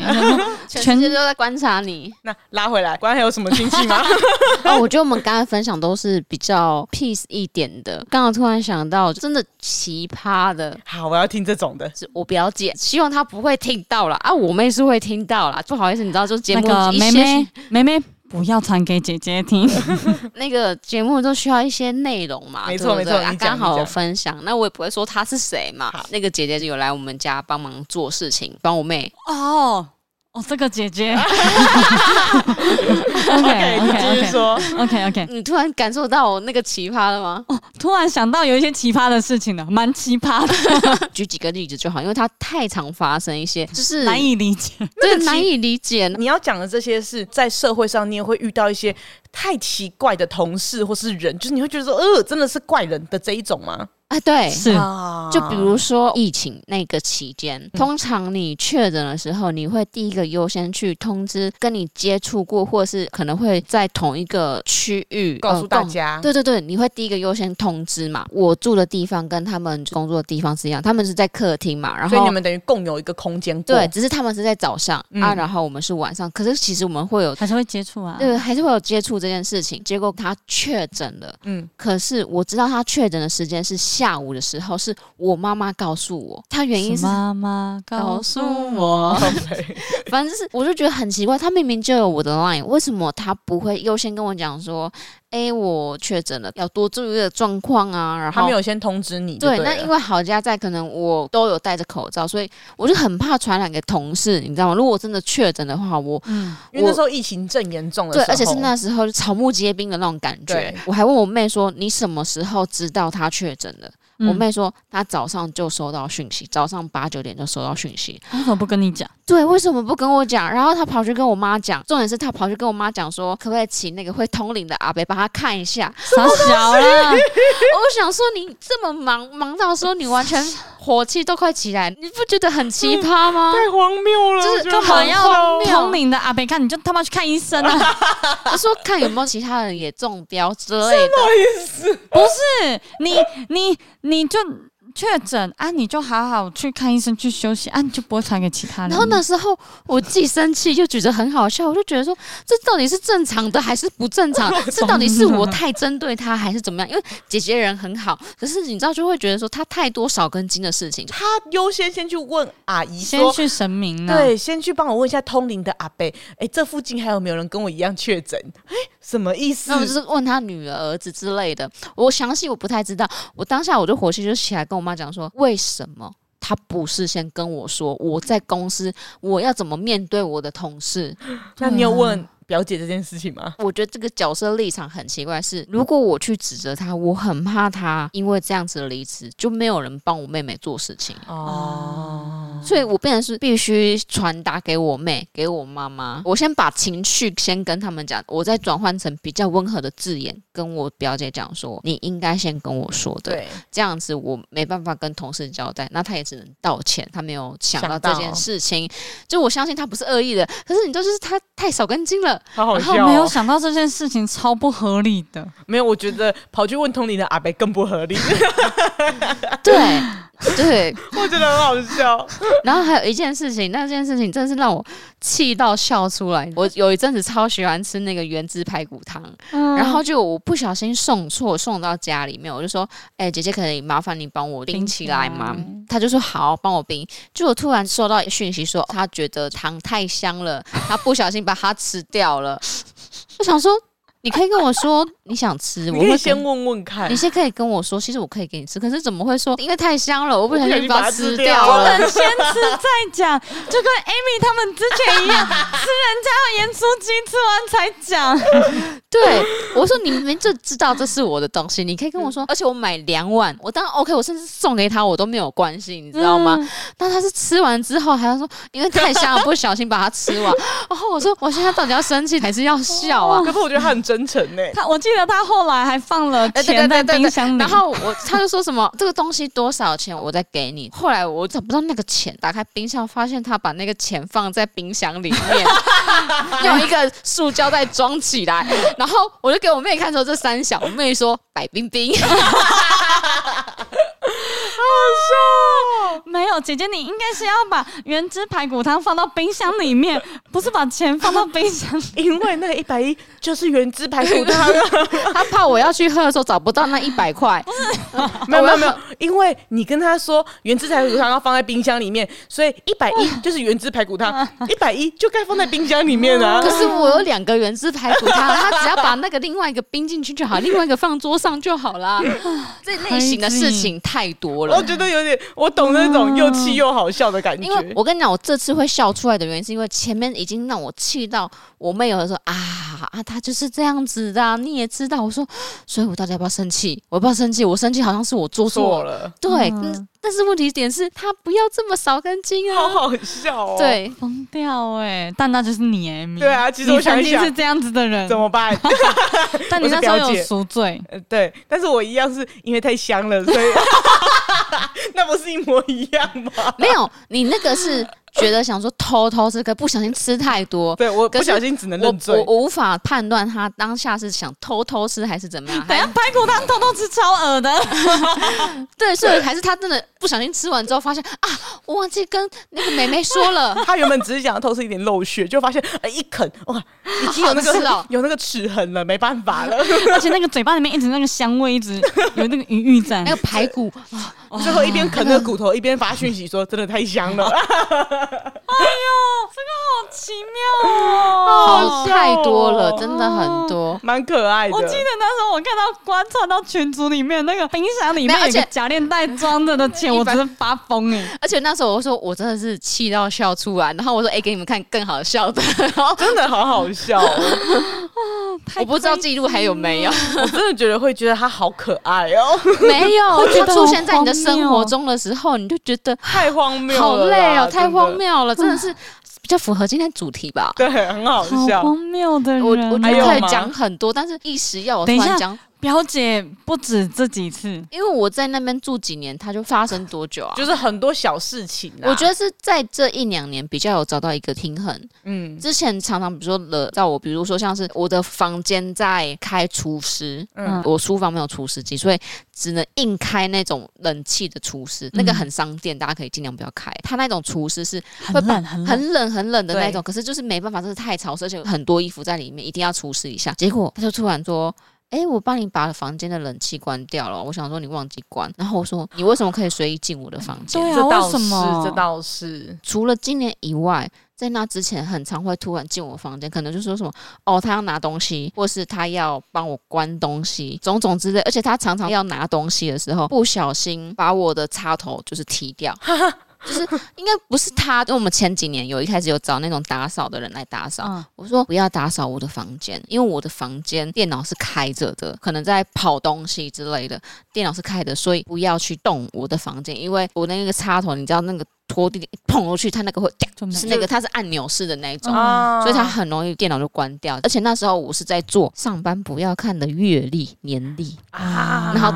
全世界都在观察你。那拉回来，关还有什么亲戚吗？哦，我觉得我们刚才分享都是比较 peace 一点的。刚刚突然想到，真的奇葩的。好，我要听这种的。是我表姐，希望她不会听到了啊。我妹是会听到了，不好意思，你知道，就节目那个妹妹妹妹。不要传给姐姐听，那个节目就需要一些内容嘛，没错没错，刚好分享，那我也不会说她是谁嘛。那个姐姐就有来我们家帮忙做事情，帮我妹哦。哦，这个姐姐，OK OK，你继续说，OK OK，你突然感受到我那个奇葩了吗？哦，突然想到有一些奇葩的事情了，蛮奇葩的。举几个例子就好，因为它太常发生一些，就是难以理解，对，难以理解。你要讲的这些是，在社会上你也会遇到一些太奇怪的同事或是人，就是你会觉得说，呃，真的是怪人的这一种吗？啊，对，是，就比如说疫情那个期间，嗯、通常你确诊的时候，你会第一个优先去通知跟你接触过，或是可能会在同一个区域告诉大家。对对对，你会第一个优先通知嘛。我住的地方跟他们工作的地方是一样，他们是在客厅嘛，然后所以你们等于共有一个空间。对，只是他们是在早上、嗯、啊，然后我们是晚上。可是其实我们会有还是会接触啊，对，还是会有接触这件事情。结果他确诊了，嗯，可是我知道他确诊的时间是下。下午的时候，是我妈妈告诉我，她原因是妈妈告诉我，反正就是我就觉得很奇怪，她明明就有我的 line，为什么她不会优先跟我讲说？哎，我确诊了，要多注意的状况啊。然后他没有先通知你对，对，那因为好家在可能我都有戴着口罩，所以我就很怕传染给同事，你知道吗？如果真的确诊的话，我嗯，因为那时候疫情正严重的时候，对，而且是那时候草木皆兵的那种感觉。我还问我妹说：“你什么时候知道他确诊了？”嗯、我妹说她早上就收到讯息，早上八九点就收到讯息。为什么不跟你讲？对，为什么不跟我讲？然后她跑去跟我妈讲，重点是她跑去跟我妈讲说，可不可以请那个会通灵的阿伯帮她看一下？傻小了，我想说你这么忙，忙到说你完全火气都快起来，你不觉得很奇葩吗？太荒谬了，就是干嘛要通灵的阿北看？你就他妈去看医生啊！他说看有没有其他人也中标之类的。什么意思？不是你你。你就确诊啊，你就好好去看医生去休息啊，你就不会传给其他人。然后那时候我既生气又觉得很好笑，我就觉得说，这到底是正常的还是不正常？这到底是我太针对他还是怎么样？因为姐姐人很好，可是你知道就会觉得说他太多少根筋的事情。他优先先去问阿姨，先去神明呢？对，先去帮我问一下通灵的阿伯，哎，这附近还有没有人跟我一样确诊？哎，什么意思？那我就是问他女儿儿子之类的，我详细我不太知道。我当下我就火气就起来跟我妈讲说，为什么他不事先跟我说？我在公司我要怎么面对我的同事？那你有问？表姐这件事情吗？我觉得这个角色立场很奇怪是，是如果我去指责他，我很怕他因为这样子的离职，就没有人帮我妹妹做事情哦。所以我变成是必须传达给我妹，给我妈妈。我先把情绪先跟他们讲，我再转换成比较温和的字眼，跟我表姐讲说，你应该先跟我说的。对，这样子我没办法跟同事交代，那他也只能道歉，他没有想到这件事情。就我相信他不是恶意的，可是你就是他太少根筋了。好好笑，然后没有想到这件事情超不合理的。没有，我觉得跑去问同理的阿伯更不合理。对 对，我觉得很好笑。然后还有一件事情，那件事情真的是让我气到笑出来。我有一阵子超喜欢吃那个原汁排骨汤，嗯、然后就我不小心送错，送到家里面，我就说：“哎、欸，姐姐，可以麻烦你帮我冰起来吗？”他就说：“好，帮我冰。”就我突然收到讯息说，他觉得汤太香了，他不小心把它吃掉了。我想说。你可以跟我说你想吃，我会先问问看。你先可以跟我说，其实我可以给你吃，可是怎么会说？因为太香了，我不小心把它吃掉了。不能先吃再讲，就跟 Amy 他们之前一样，吃人家的盐酥鸡，吃完才讲。对，我说你明明就知道这是我的东西，你可以跟我说，而且我买两碗，我当然 OK，我甚至送给他我都没有关系，你知道吗？嗯、但他是吃完之后还要说，因为太香了，不小心把它吃完。然后我说，我现在到底要生气还是要笑啊？可是我觉得他很真诚呢。他我记得他后来还放了钱在冰箱里，然后我他就说什么这个东西多少钱，我再给你。后来我找不到那个钱，打开冰箱发现他把那个钱放在冰箱里面，用一个塑胶袋装起来。然后我就给我妹看说，这三小，我妹说白冰冰，好笑。没有姐姐，你应该是要把原汁排骨汤放到冰箱里面，不是把钱放到冰箱，因为那个一百一就是原汁排骨汤。他怕我要去喝的时候找不到那一百块？没有没有没有，因为你跟他说原汁排骨汤要放在冰箱里面，所以一百一 就是原汁排骨汤，一百一就该放在冰箱里面啊。可是我有两个原汁排骨汤，他只要把那个另外一个冰进去就好，另外一个放桌上就好啦。这类型的事情太多了，我觉得有点，我懂那种又气又好笑的感觉。因为我跟你讲，我这次会笑出来的原因，是因为前面已经让我气到我妹有的时候啊啊，她就是这样子的啊，你也知道。我说，所以我到底要不要生气？我不要生气，我生气好像是我做错了。对。嗯但是问题点是他不要这么少根筋啊！好好笑哦，对，疯掉哎！但那就是你哎，对啊，其实我想一想你曾经是这样子的人，怎么办？但你那时候有赎罪，呃，对，但是我一样是因为太香了，所以 那不是一模一样吗？没有，你那个是觉得想说偷偷吃，可不小心吃太多。对，我不小心只能认罪。我我无法判断他当下是想偷偷吃还是怎么样。等下排骨汤偷偷吃超恶的。对，所以还是他真的不小心吃完之后发现啊，我忘记跟那个妹妹说了。他原本只是想要偷吃一点肉屑，就发现哎一啃哇，已经有那个、哦、有那个齿痕了，没办法了。而且那个嘴巴里面一直那个香味，一直有那个余韵在。那个排骨。最后一边啃那个骨头，一边发讯息说：“真的太香了。”哎呦，这个好奇妙哦，好太多了，真的很多，蛮可爱的。我记得那时候我看到观察到群组里面那个冰箱里面有个假链袋装着的钱，我真的发疯哎！而且那时候我说我真的是气到笑出来，然后我说：“哎，给你们看更好笑的。”真的好好笑哦！我不知道记录还有没有，我真的觉得会觉得他好可爱哦。没有，他出现在你的生活中的时候，你就觉得太荒谬了，好累哦，太荒谬了，真的是比较符合今天主题吧？对，很好笑，荒谬的人，我我觉得可以讲很多，但是一时要我突然讲。表姐不止这几次，因为我在那边住几年，它就发生多久啊？就是很多小事情啊。我觉得是在这一两年比较有找到一个平衡。嗯，之前常常比如说惹到我，比如说像是我的房间在开除湿，嗯，我书房没有除湿机，所以只能硬开那种冷气的除湿，那个很伤电，大家可以尽量不要开。它那种除湿是会很冷、很冷、很冷、很冷的那种，可是就是没办法，真的太潮湿，而且很多衣服在里面，一定要除湿一下。结果他就突然说。哎、欸，我帮你把房间的冷气关掉了。我想说你忘记关，然后我说你为什么可以随意进我的房间？对啊，这倒是，为什么？这倒是。除了今年以外，在那之前很常会突然进我房间，可能就说什么哦，他要拿东西，或是他要帮我关东西，种种之类。而且他常常要拿东西的时候，不小心把我的插头就是踢掉。就是应该不是他，因为我们前几年有一开始有找那种打扫的人来打扫。嗯、我说不要打扫我的房间，因为我的房间电脑是开着的，可能在跑东西之类的，电脑是开的，所以不要去动我的房间，因为我那个插头，你知道那个拖地一碰过去，它那个会，就是那个它是按钮式的那一种，嗯、所以它很容易电脑就关掉。而且那时候我是在做上班不要看的月历年历啊，然后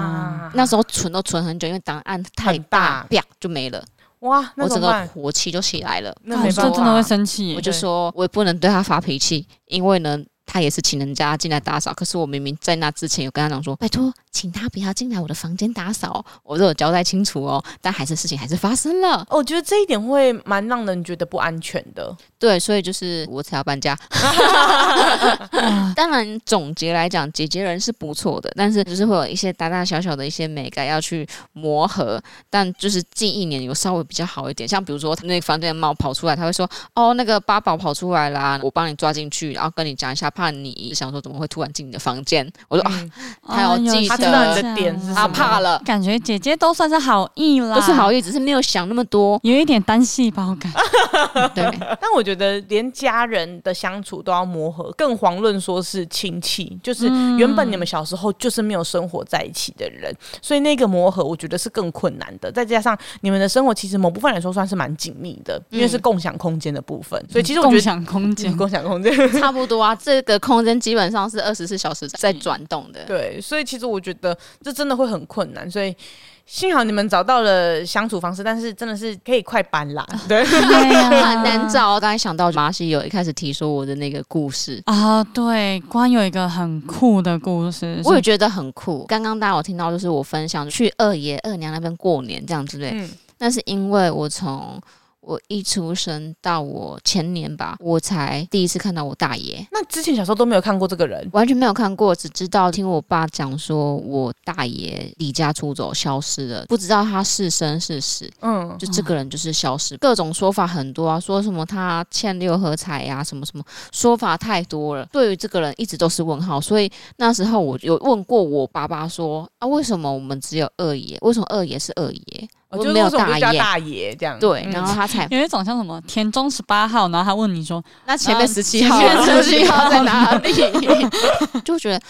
那时候存都存很久，因为档案太大，啪就没了。哇，那我整个火气就起来了，那没办法，真的会生气。我就说，我也不能对他发脾气，因为呢。他也是请人家进来打扫，可是我明明在那之前有跟他讲说，拜托，请他不要进来我的房间打扫，我都有交代清楚哦。但还是事情还是发生了。我觉得这一点会蛮让人觉得不安全的。对，所以就是我才要搬家。当然，总结来讲，姐姐人是不错的，但是就是会有一些大大小小的一些美感要去磨合。但就是近一年有稍微比较好一点，像比如说那个房间的猫跑出来，他会说：“哦，那个八宝跑出来啦，我帮你抓进去，然后跟你讲一下。”怕你想说怎么会突然进你的房间？我说啊，他要记得，他知道你的点是，他怕了。感觉姐姐都算是好意了，都是好意，只是没有想那么多，有一点单细胞感。对，但我觉得连家人的相处都要磨合，更遑论说是亲戚，就是原本你们小时候就是没有生活在一起的人，所以那个磨合我觉得是更困难的。再加上你们的生活其实某部分来说算是蛮紧密的，因为是共享空间的部分，所以其实我觉得共享空间，共享空间差不多啊。这个空间基本上是二十四小时在转动的，对，所以其实我觉得这真的会很困难，所以幸好你们找到了相处方式，但是真的是可以快搬啦，对，很难找。刚才想到马西有一开始提说我的那个故事啊，对，关有一个很酷的故事，我也觉得很酷。刚刚大家有听到就是我分享去二爷二娘那边过年这样之类，嗯，那是因为我从。我一出生到我前年吧，我才第一次看到我大爷。那之前小时候都没有看过这个人，完全没有看过，只知道听我爸讲说，我大爷离家出走消失了，不知道他是生是死。嗯，就这个人就是消失，各种说法很多啊，说什么他欠六合彩呀，什么什么说法太多了。对于这个人一直都是问号，所以那时候我有问过我爸爸说啊，为什么我们只有二爷？为什么二爷是二爷？我没有大爷，大爷这样对，然后他才有一种像什么田中十八号，然后他问你说，那前面十七号，十七号在哪里？就觉得，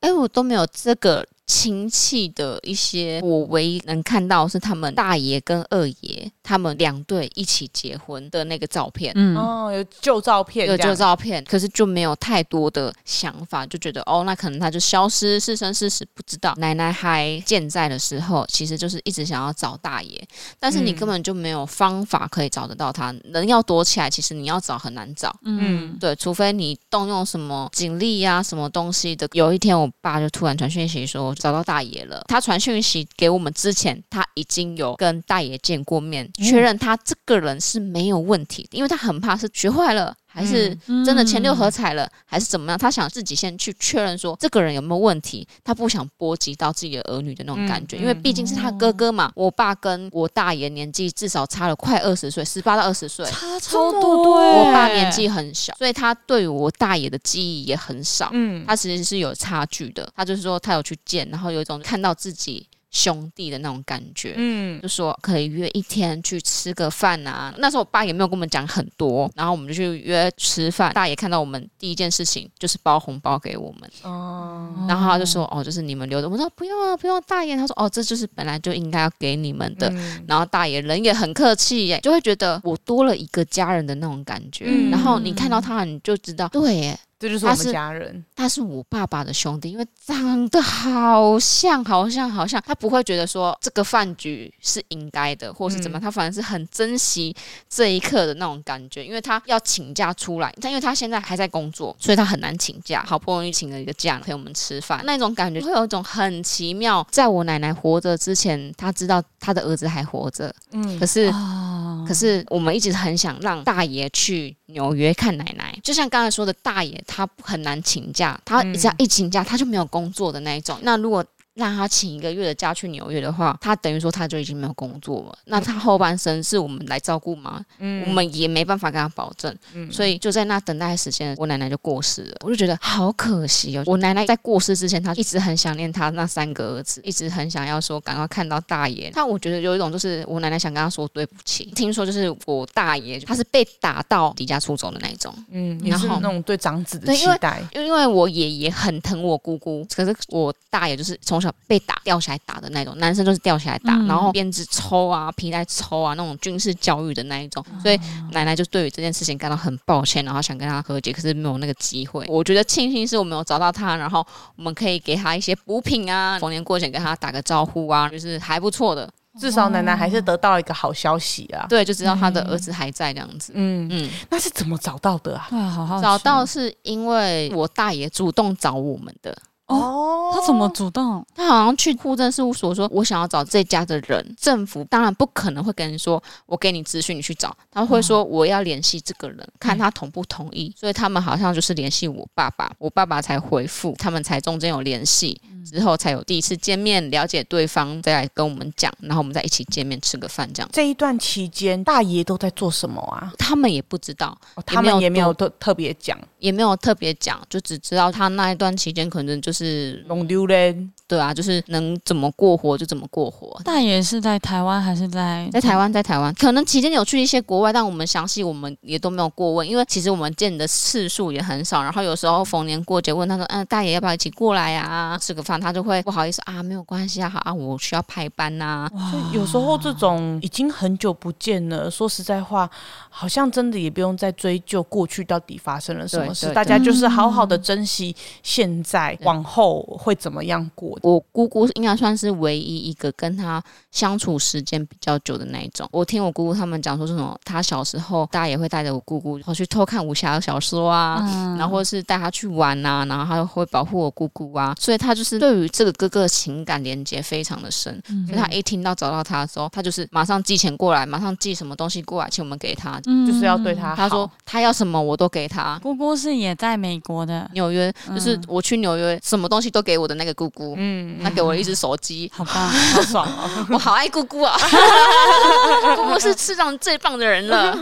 哎，我都没有这个亲戚的一些，我唯一能看到是他们大爷跟二爷他们两对一起结婚的那个照片。嗯，哦，有旧照片，有旧照片，可是就没有太多的想法，就觉得哦，那可能他就消失，是生是死不知道。奶奶还健在的时候，其实就是一直想要找大爷，但是你根本就没有方法可以找得到他。人要躲起来，其实你要找很难找。嗯，对，除非你动用什么警力呀，什么东西的。有一天，我爸就突然传讯息说找到大爷了。他传讯息给我们之前，他已经有跟大爷见过面，确认他这个人是没有问题，因为他很怕是学坏了。还是真的前六合彩了，嗯、还是怎么样？他想自己先去确认说这个人有没有问题，他不想波及到自己的儿女的那种感觉，嗯、因为毕竟是他哥哥嘛。嗯、我爸跟我大爷年纪至少差了快二十岁，十八到二十岁，差超多。对，我爸年纪很小，所以他对于我大爷的记忆也很少。嗯，他其实是有差距的。他就是说他有去见，然后有一种看到自己。兄弟的那种感觉，嗯，就说可以约一天去吃个饭啊。那时候我爸也没有跟我们讲很多，然后我们就去约吃饭。大爷看到我们第一件事情就是包红包给我们，哦，然后他就说，哦，就是你们留的。我说不用啊，不用。大爷他说，哦，这就是本来就应该要给你们的。嗯、然后大爷人也很客气耶，就会觉得我多了一个家人的那种感觉。嗯、然后你看到他，你就知道，对耶。这就是我们家人。他，他是我爸爸的兄弟，因为长得好像，好像，好像，他不会觉得说这个饭局是应该的，或是怎么，嗯、他反而是很珍惜这一刻的那种感觉，因为他要请假出来，但因为他现在还在工作，所以他很难请假，好不容易请了一个假陪我们吃饭，那种感觉会有一种很奇妙。在我奶奶活着之前，他知道他的儿子还活着，嗯，可是，哦、可是我们一直很想让大爷去纽约看奶奶，就像刚才说的，大爷他很难请假，他只要一请假，他就没有工作的那一种。那如果让他请一个月的假去纽约的话，他等于说他就已经没有工作了。那他后半生是我们来照顾吗？嗯，我们也没办法跟他保证。嗯，所以就在那等待的时间，我奶奶就过世了。我就觉得好可惜哦。我奶奶在过世之前，她一直很想念她那三个儿子，一直很想要说赶快看到大爷。但我觉得有一种就是我奶奶想跟他说对不起。听说就是我大爷他是被打到离家出走的那一种。嗯，然后那种对长子的期待。因为因为我爷爷很疼我姑姑，可是我大爷就是从。被打吊起来打的那种，男生就是吊起来打，嗯、然后鞭子抽啊，皮带抽啊，那种军事教育的那一种。所以奶奶就对于这件事情感到很抱歉，然后想跟他和解，可是没有那个机会。我觉得庆幸是我们有找到他，然后我们可以给他一些补品啊，逢年过节跟他打个招呼啊，就是还不错的。至少奶奶还是得到一个好消息啊。对，就知道他的儿子还在这样子。嗯嗯，那是怎么找到的啊？哇，好好找到是因为我大爷主动找我们的。哦，他怎么主动？他好像去户政事务所说，我想要找这家的人。政府当然不可能会跟人说，我给你资讯，你去找。他会说，我要联系这个人，看他同不同意。所以他们好像就是联系我爸爸，我爸爸才回复，他们才中间有联系，之后才有第一次见面，了解对方，再来跟我们讲，然后我们再一起见面吃个饭这样。这一段期间，大爷都在做什么啊？他们也不知道，他们也没有特特别讲，也没有特别讲，就只知道他那一段期间可能就是。弄丢嘞。对啊，就是能怎么过活就怎么过活。大爷是在台湾还是在在台湾？在台湾，可能期间有去一些国外，但我们详细我们也都没有过问，因为其实我们见的次数也很少。然后有时候逢年过节问他说：“嗯，大爷要不要一起过来啊？吃个饭？”他就会不好意思啊，没有关系啊，好啊，我需要排班呐。哇，有时候这种已经很久不见了，说实在话，好像真的也不用再追究过去到底发生了什么事，大家就是好好的珍惜现在，往后会怎么样过。我姑姑应该算是唯一一个跟他相处时间比较久的那一种。我听我姑姑他们讲说，这种他小时候，大家也会带着我姑姑跑去偷看武侠小说啊，嗯、然后或是带他去玩啊，然后他会保护我姑姑啊。所以他就是对于这个哥哥的情感连接非常的深。嗯、所以他一听到找到他的时候，他就是马上寄钱过来，马上寄什么东西过来，请我们给他，嗯、就是要对他好。他说他要什么我都给他。姑姑是也在美国的纽约，就是我去纽约，什么东西都给我的那个姑姑。嗯。他给我一只手机，好棒，好爽哦！我好爱姑姑啊，姑姑是世上最棒的人了。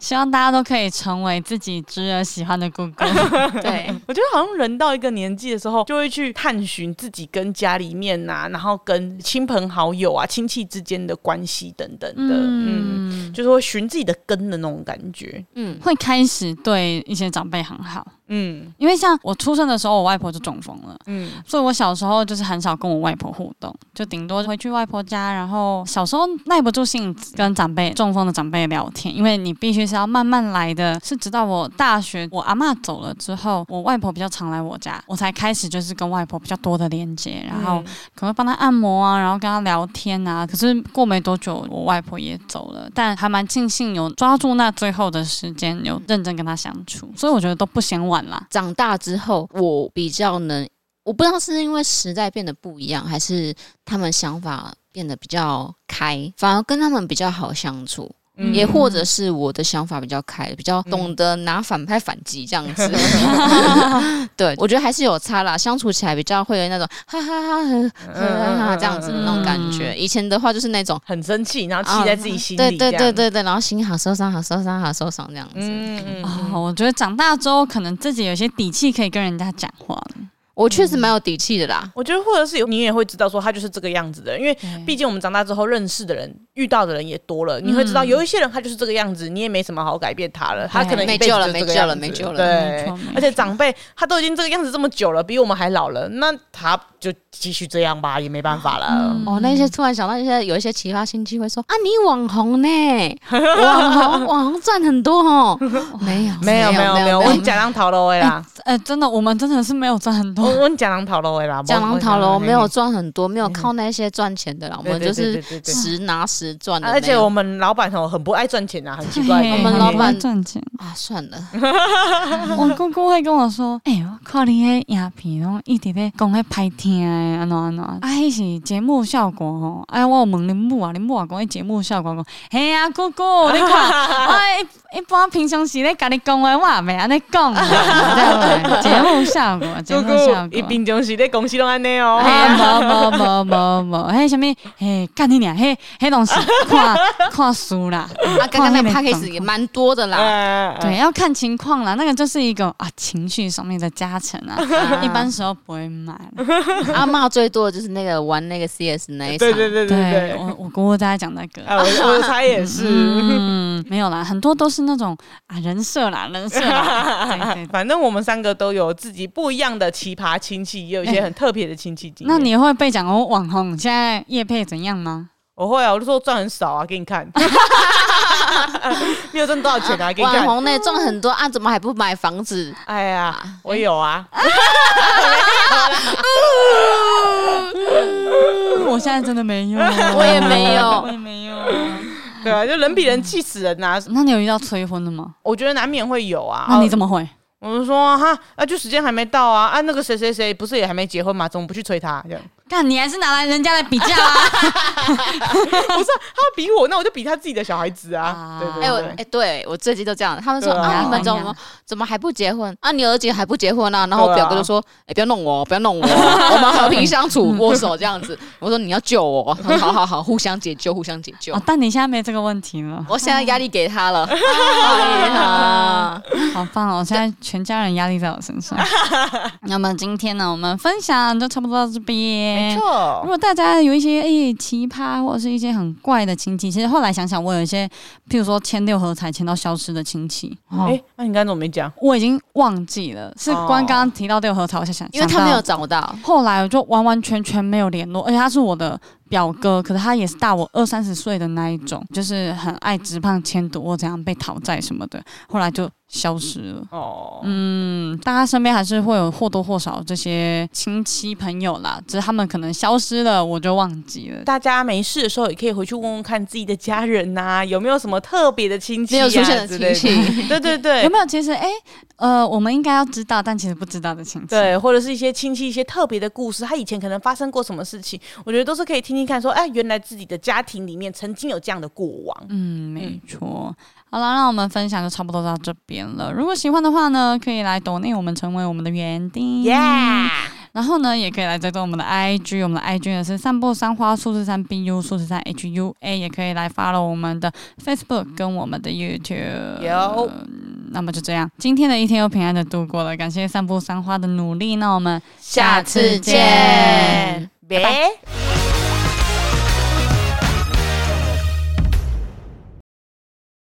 希望大家都可以成为自己侄儿喜欢的姑姑。对，我觉得好像人到一个年纪的时候，就会去探寻自己跟家里面呐、啊，然后跟亲朋好友啊、亲戚之间的关系等等的，嗯，嗯，就是会寻自己的根的那种感觉。嗯，会开始对一些长辈很好。嗯，因为像我出生的时候，我外婆就中风了，嗯，所以我小时候就是很少跟我外婆互动，就顶多回去外婆家，然后小时候耐不住性子跟长辈中风的长辈聊天，因为你必须是要慢慢来的，是直到我大学我阿妈走了之后，我外婆比较常来我家，我才开始就是跟外婆比较多的连接，然后可能会帮她按摩啊，然后跟她聊天啊。可是过没多久，我外婆也走了，但还蛮庆幸有抓住那最后的时间，有认真跟她相处，所以我觉得都不嫌晚长大之后，我比较能，我不知道是因为时代变得不一样，还是他们想法变得比较开，反而跟他们比较好相处。也或者是我的想法比较开，比较懂得拿反派反击这样子。嗯、对，我觉得还是有差啦，相处起来比较会有那种哈哈哈哈哈这样子的那种感觉。以前的话就是那种很生气，然后气在自己心里，对对对对对，然后心好受伤，好受伤，好受伤这样子。嗯嗯哦，我觉得长大之后可能自己有些底气可以跟人家讲话了。我确实蛮有底气的啦，我觉得或者是有你也会知道说他就是这个样子的，因为毕竟我们长大之后认识的人、遇到的人也多了，你会知道有一些人他就是这个样子，你也没什么好改变他了，他可能没救了，没救了，没救了。对，而且长辈他都已经这个样子这么久了，比我们还老了，那他就继续这样吧，也没办法了。哦，那些突然想到一些有一些奇葩亲戚会说啊，你网红呢？网红网红赚很多哦。没有没有没有没有，我假装逃了啦。哎，真的，我们真的是没有赚很多，我假装逃了。讲狼讨龙没有赚很多，没有靠那些赚钱的啦。我们就是实拿实赚的。而且我们老板哦很不爱赚钱啊，很奇怪。我们老板赚钱 啊，算了。我姑姑会跟我说：“ 哎呦，靠你那鸦片哦，一直在讲那拍听的，安怎安怎？啊，那是节目效果哦。哎，我问你母啊，你母啊讲那节目效果讲，嘿呀，姑姑，你看，我一一般平常时咧跟你讲话，我也没安尼讲。节目效果，节目效果，一平常时。在公司拢安尼哦，无无无无无，迄什么，嘿，干你娘，嘿，迄东西 看看书啦，啊，刚刚那个 package 也蛮多的啦，对，要看情况啦，那个就是一个啊情绪上面的加成啊，一般时候不会买。阿骂最多的就是那个玩那个 CS 那一场，对对对对，我我姑姑在讲那个，我我猜也是，嗯，没有啦，很多都是那种啊人设啦，人设啦，反正我们三个都有自己不一样的奇葩亲戚，也有。一些很特别的亲戚经验，那你会被讲哦，网红现在业配怎样吗？我会啊，我就说赚很少啊，给你看，你有赚多少钱啊？给你看，网红呢赚很多啊，怎么还不买房子？哎呀，我有啊，我现在真的没有，我也没有，我也没有，对啊，就人比人气死人呐。那你有遇到催婚的吗？我觉得难免会有啊。那你怎么会？我们说哈啊，就时间还没到啊啊，那个谁谁谁不是也还没结婚吗？怎么不去催他？这样。干，你还是拿来人家来比较啊！不是他比我，那我就比他自己的小孩子啊！对对对，哎，对我最近都这样，他们说啊，你们怎么怎么还不结婚啊？你儿子还不结婚啊？然后我表哥就说，哎，不要弄我，不要弄我，我们和平相处，握手这样子。我说你要救我，好好好，互相解救，互相解救。但你现在没这个问题了，我现在压力给他了，好棒哦！我现在全家人压力在我身上。那么今天呢，我们分享就差不多到这边。没错，如果大家有一些诶、欸、奇葩或者是一些很怪的亲戚，其实后来想想，我有一些，譬如说签六合彩签到消失的亲戚，哎、欸，那你刚才怎么没讲？我已经忘记了，是关刚刚提到六合彩，我才想，因为他没有找到，后来我就完完全全没有联络，而且他是我的。表哥，可是他也是大我二三十岁的那一种，就是很爱直胖、签赌或怎样被讨债什么的，后来就消失了。哦，嗯，大家身边还是会有或多或少这些亲戚朋友啦，只是他们可能消失了，我就忘记了。大家没事的时候也可以回去问问看自己的家人呐、啊，有没有什么特别的亲戚、啊、没有出现的亲戚？对对对，有没有？其实哎、欸，呃，我们应该要知道，但其实不知道的亲戚，对，或者是一些亲戚一些特别的故事，他以前可能发生过什么事情，我觉得都是可以听。听看，说，哎，原来自己的家庭里面曾经有这样的过往。嗯，没错。好了，那我们分享就差不多到这边了。如果喜欢的话呢，可以来抖内我们成为我们的园丁。Yeah! 然后呢，也可以来追踪我们的 IG，我们的 IG 也是散步三花数字三 BU 数字三 HUA，也可以来 follow 我们的 Facebook 跟我们的 YouTube。有。那么就这样，今天的一天又平安的度过了，感谢散步三花的努力。那我们下次见，拜拜。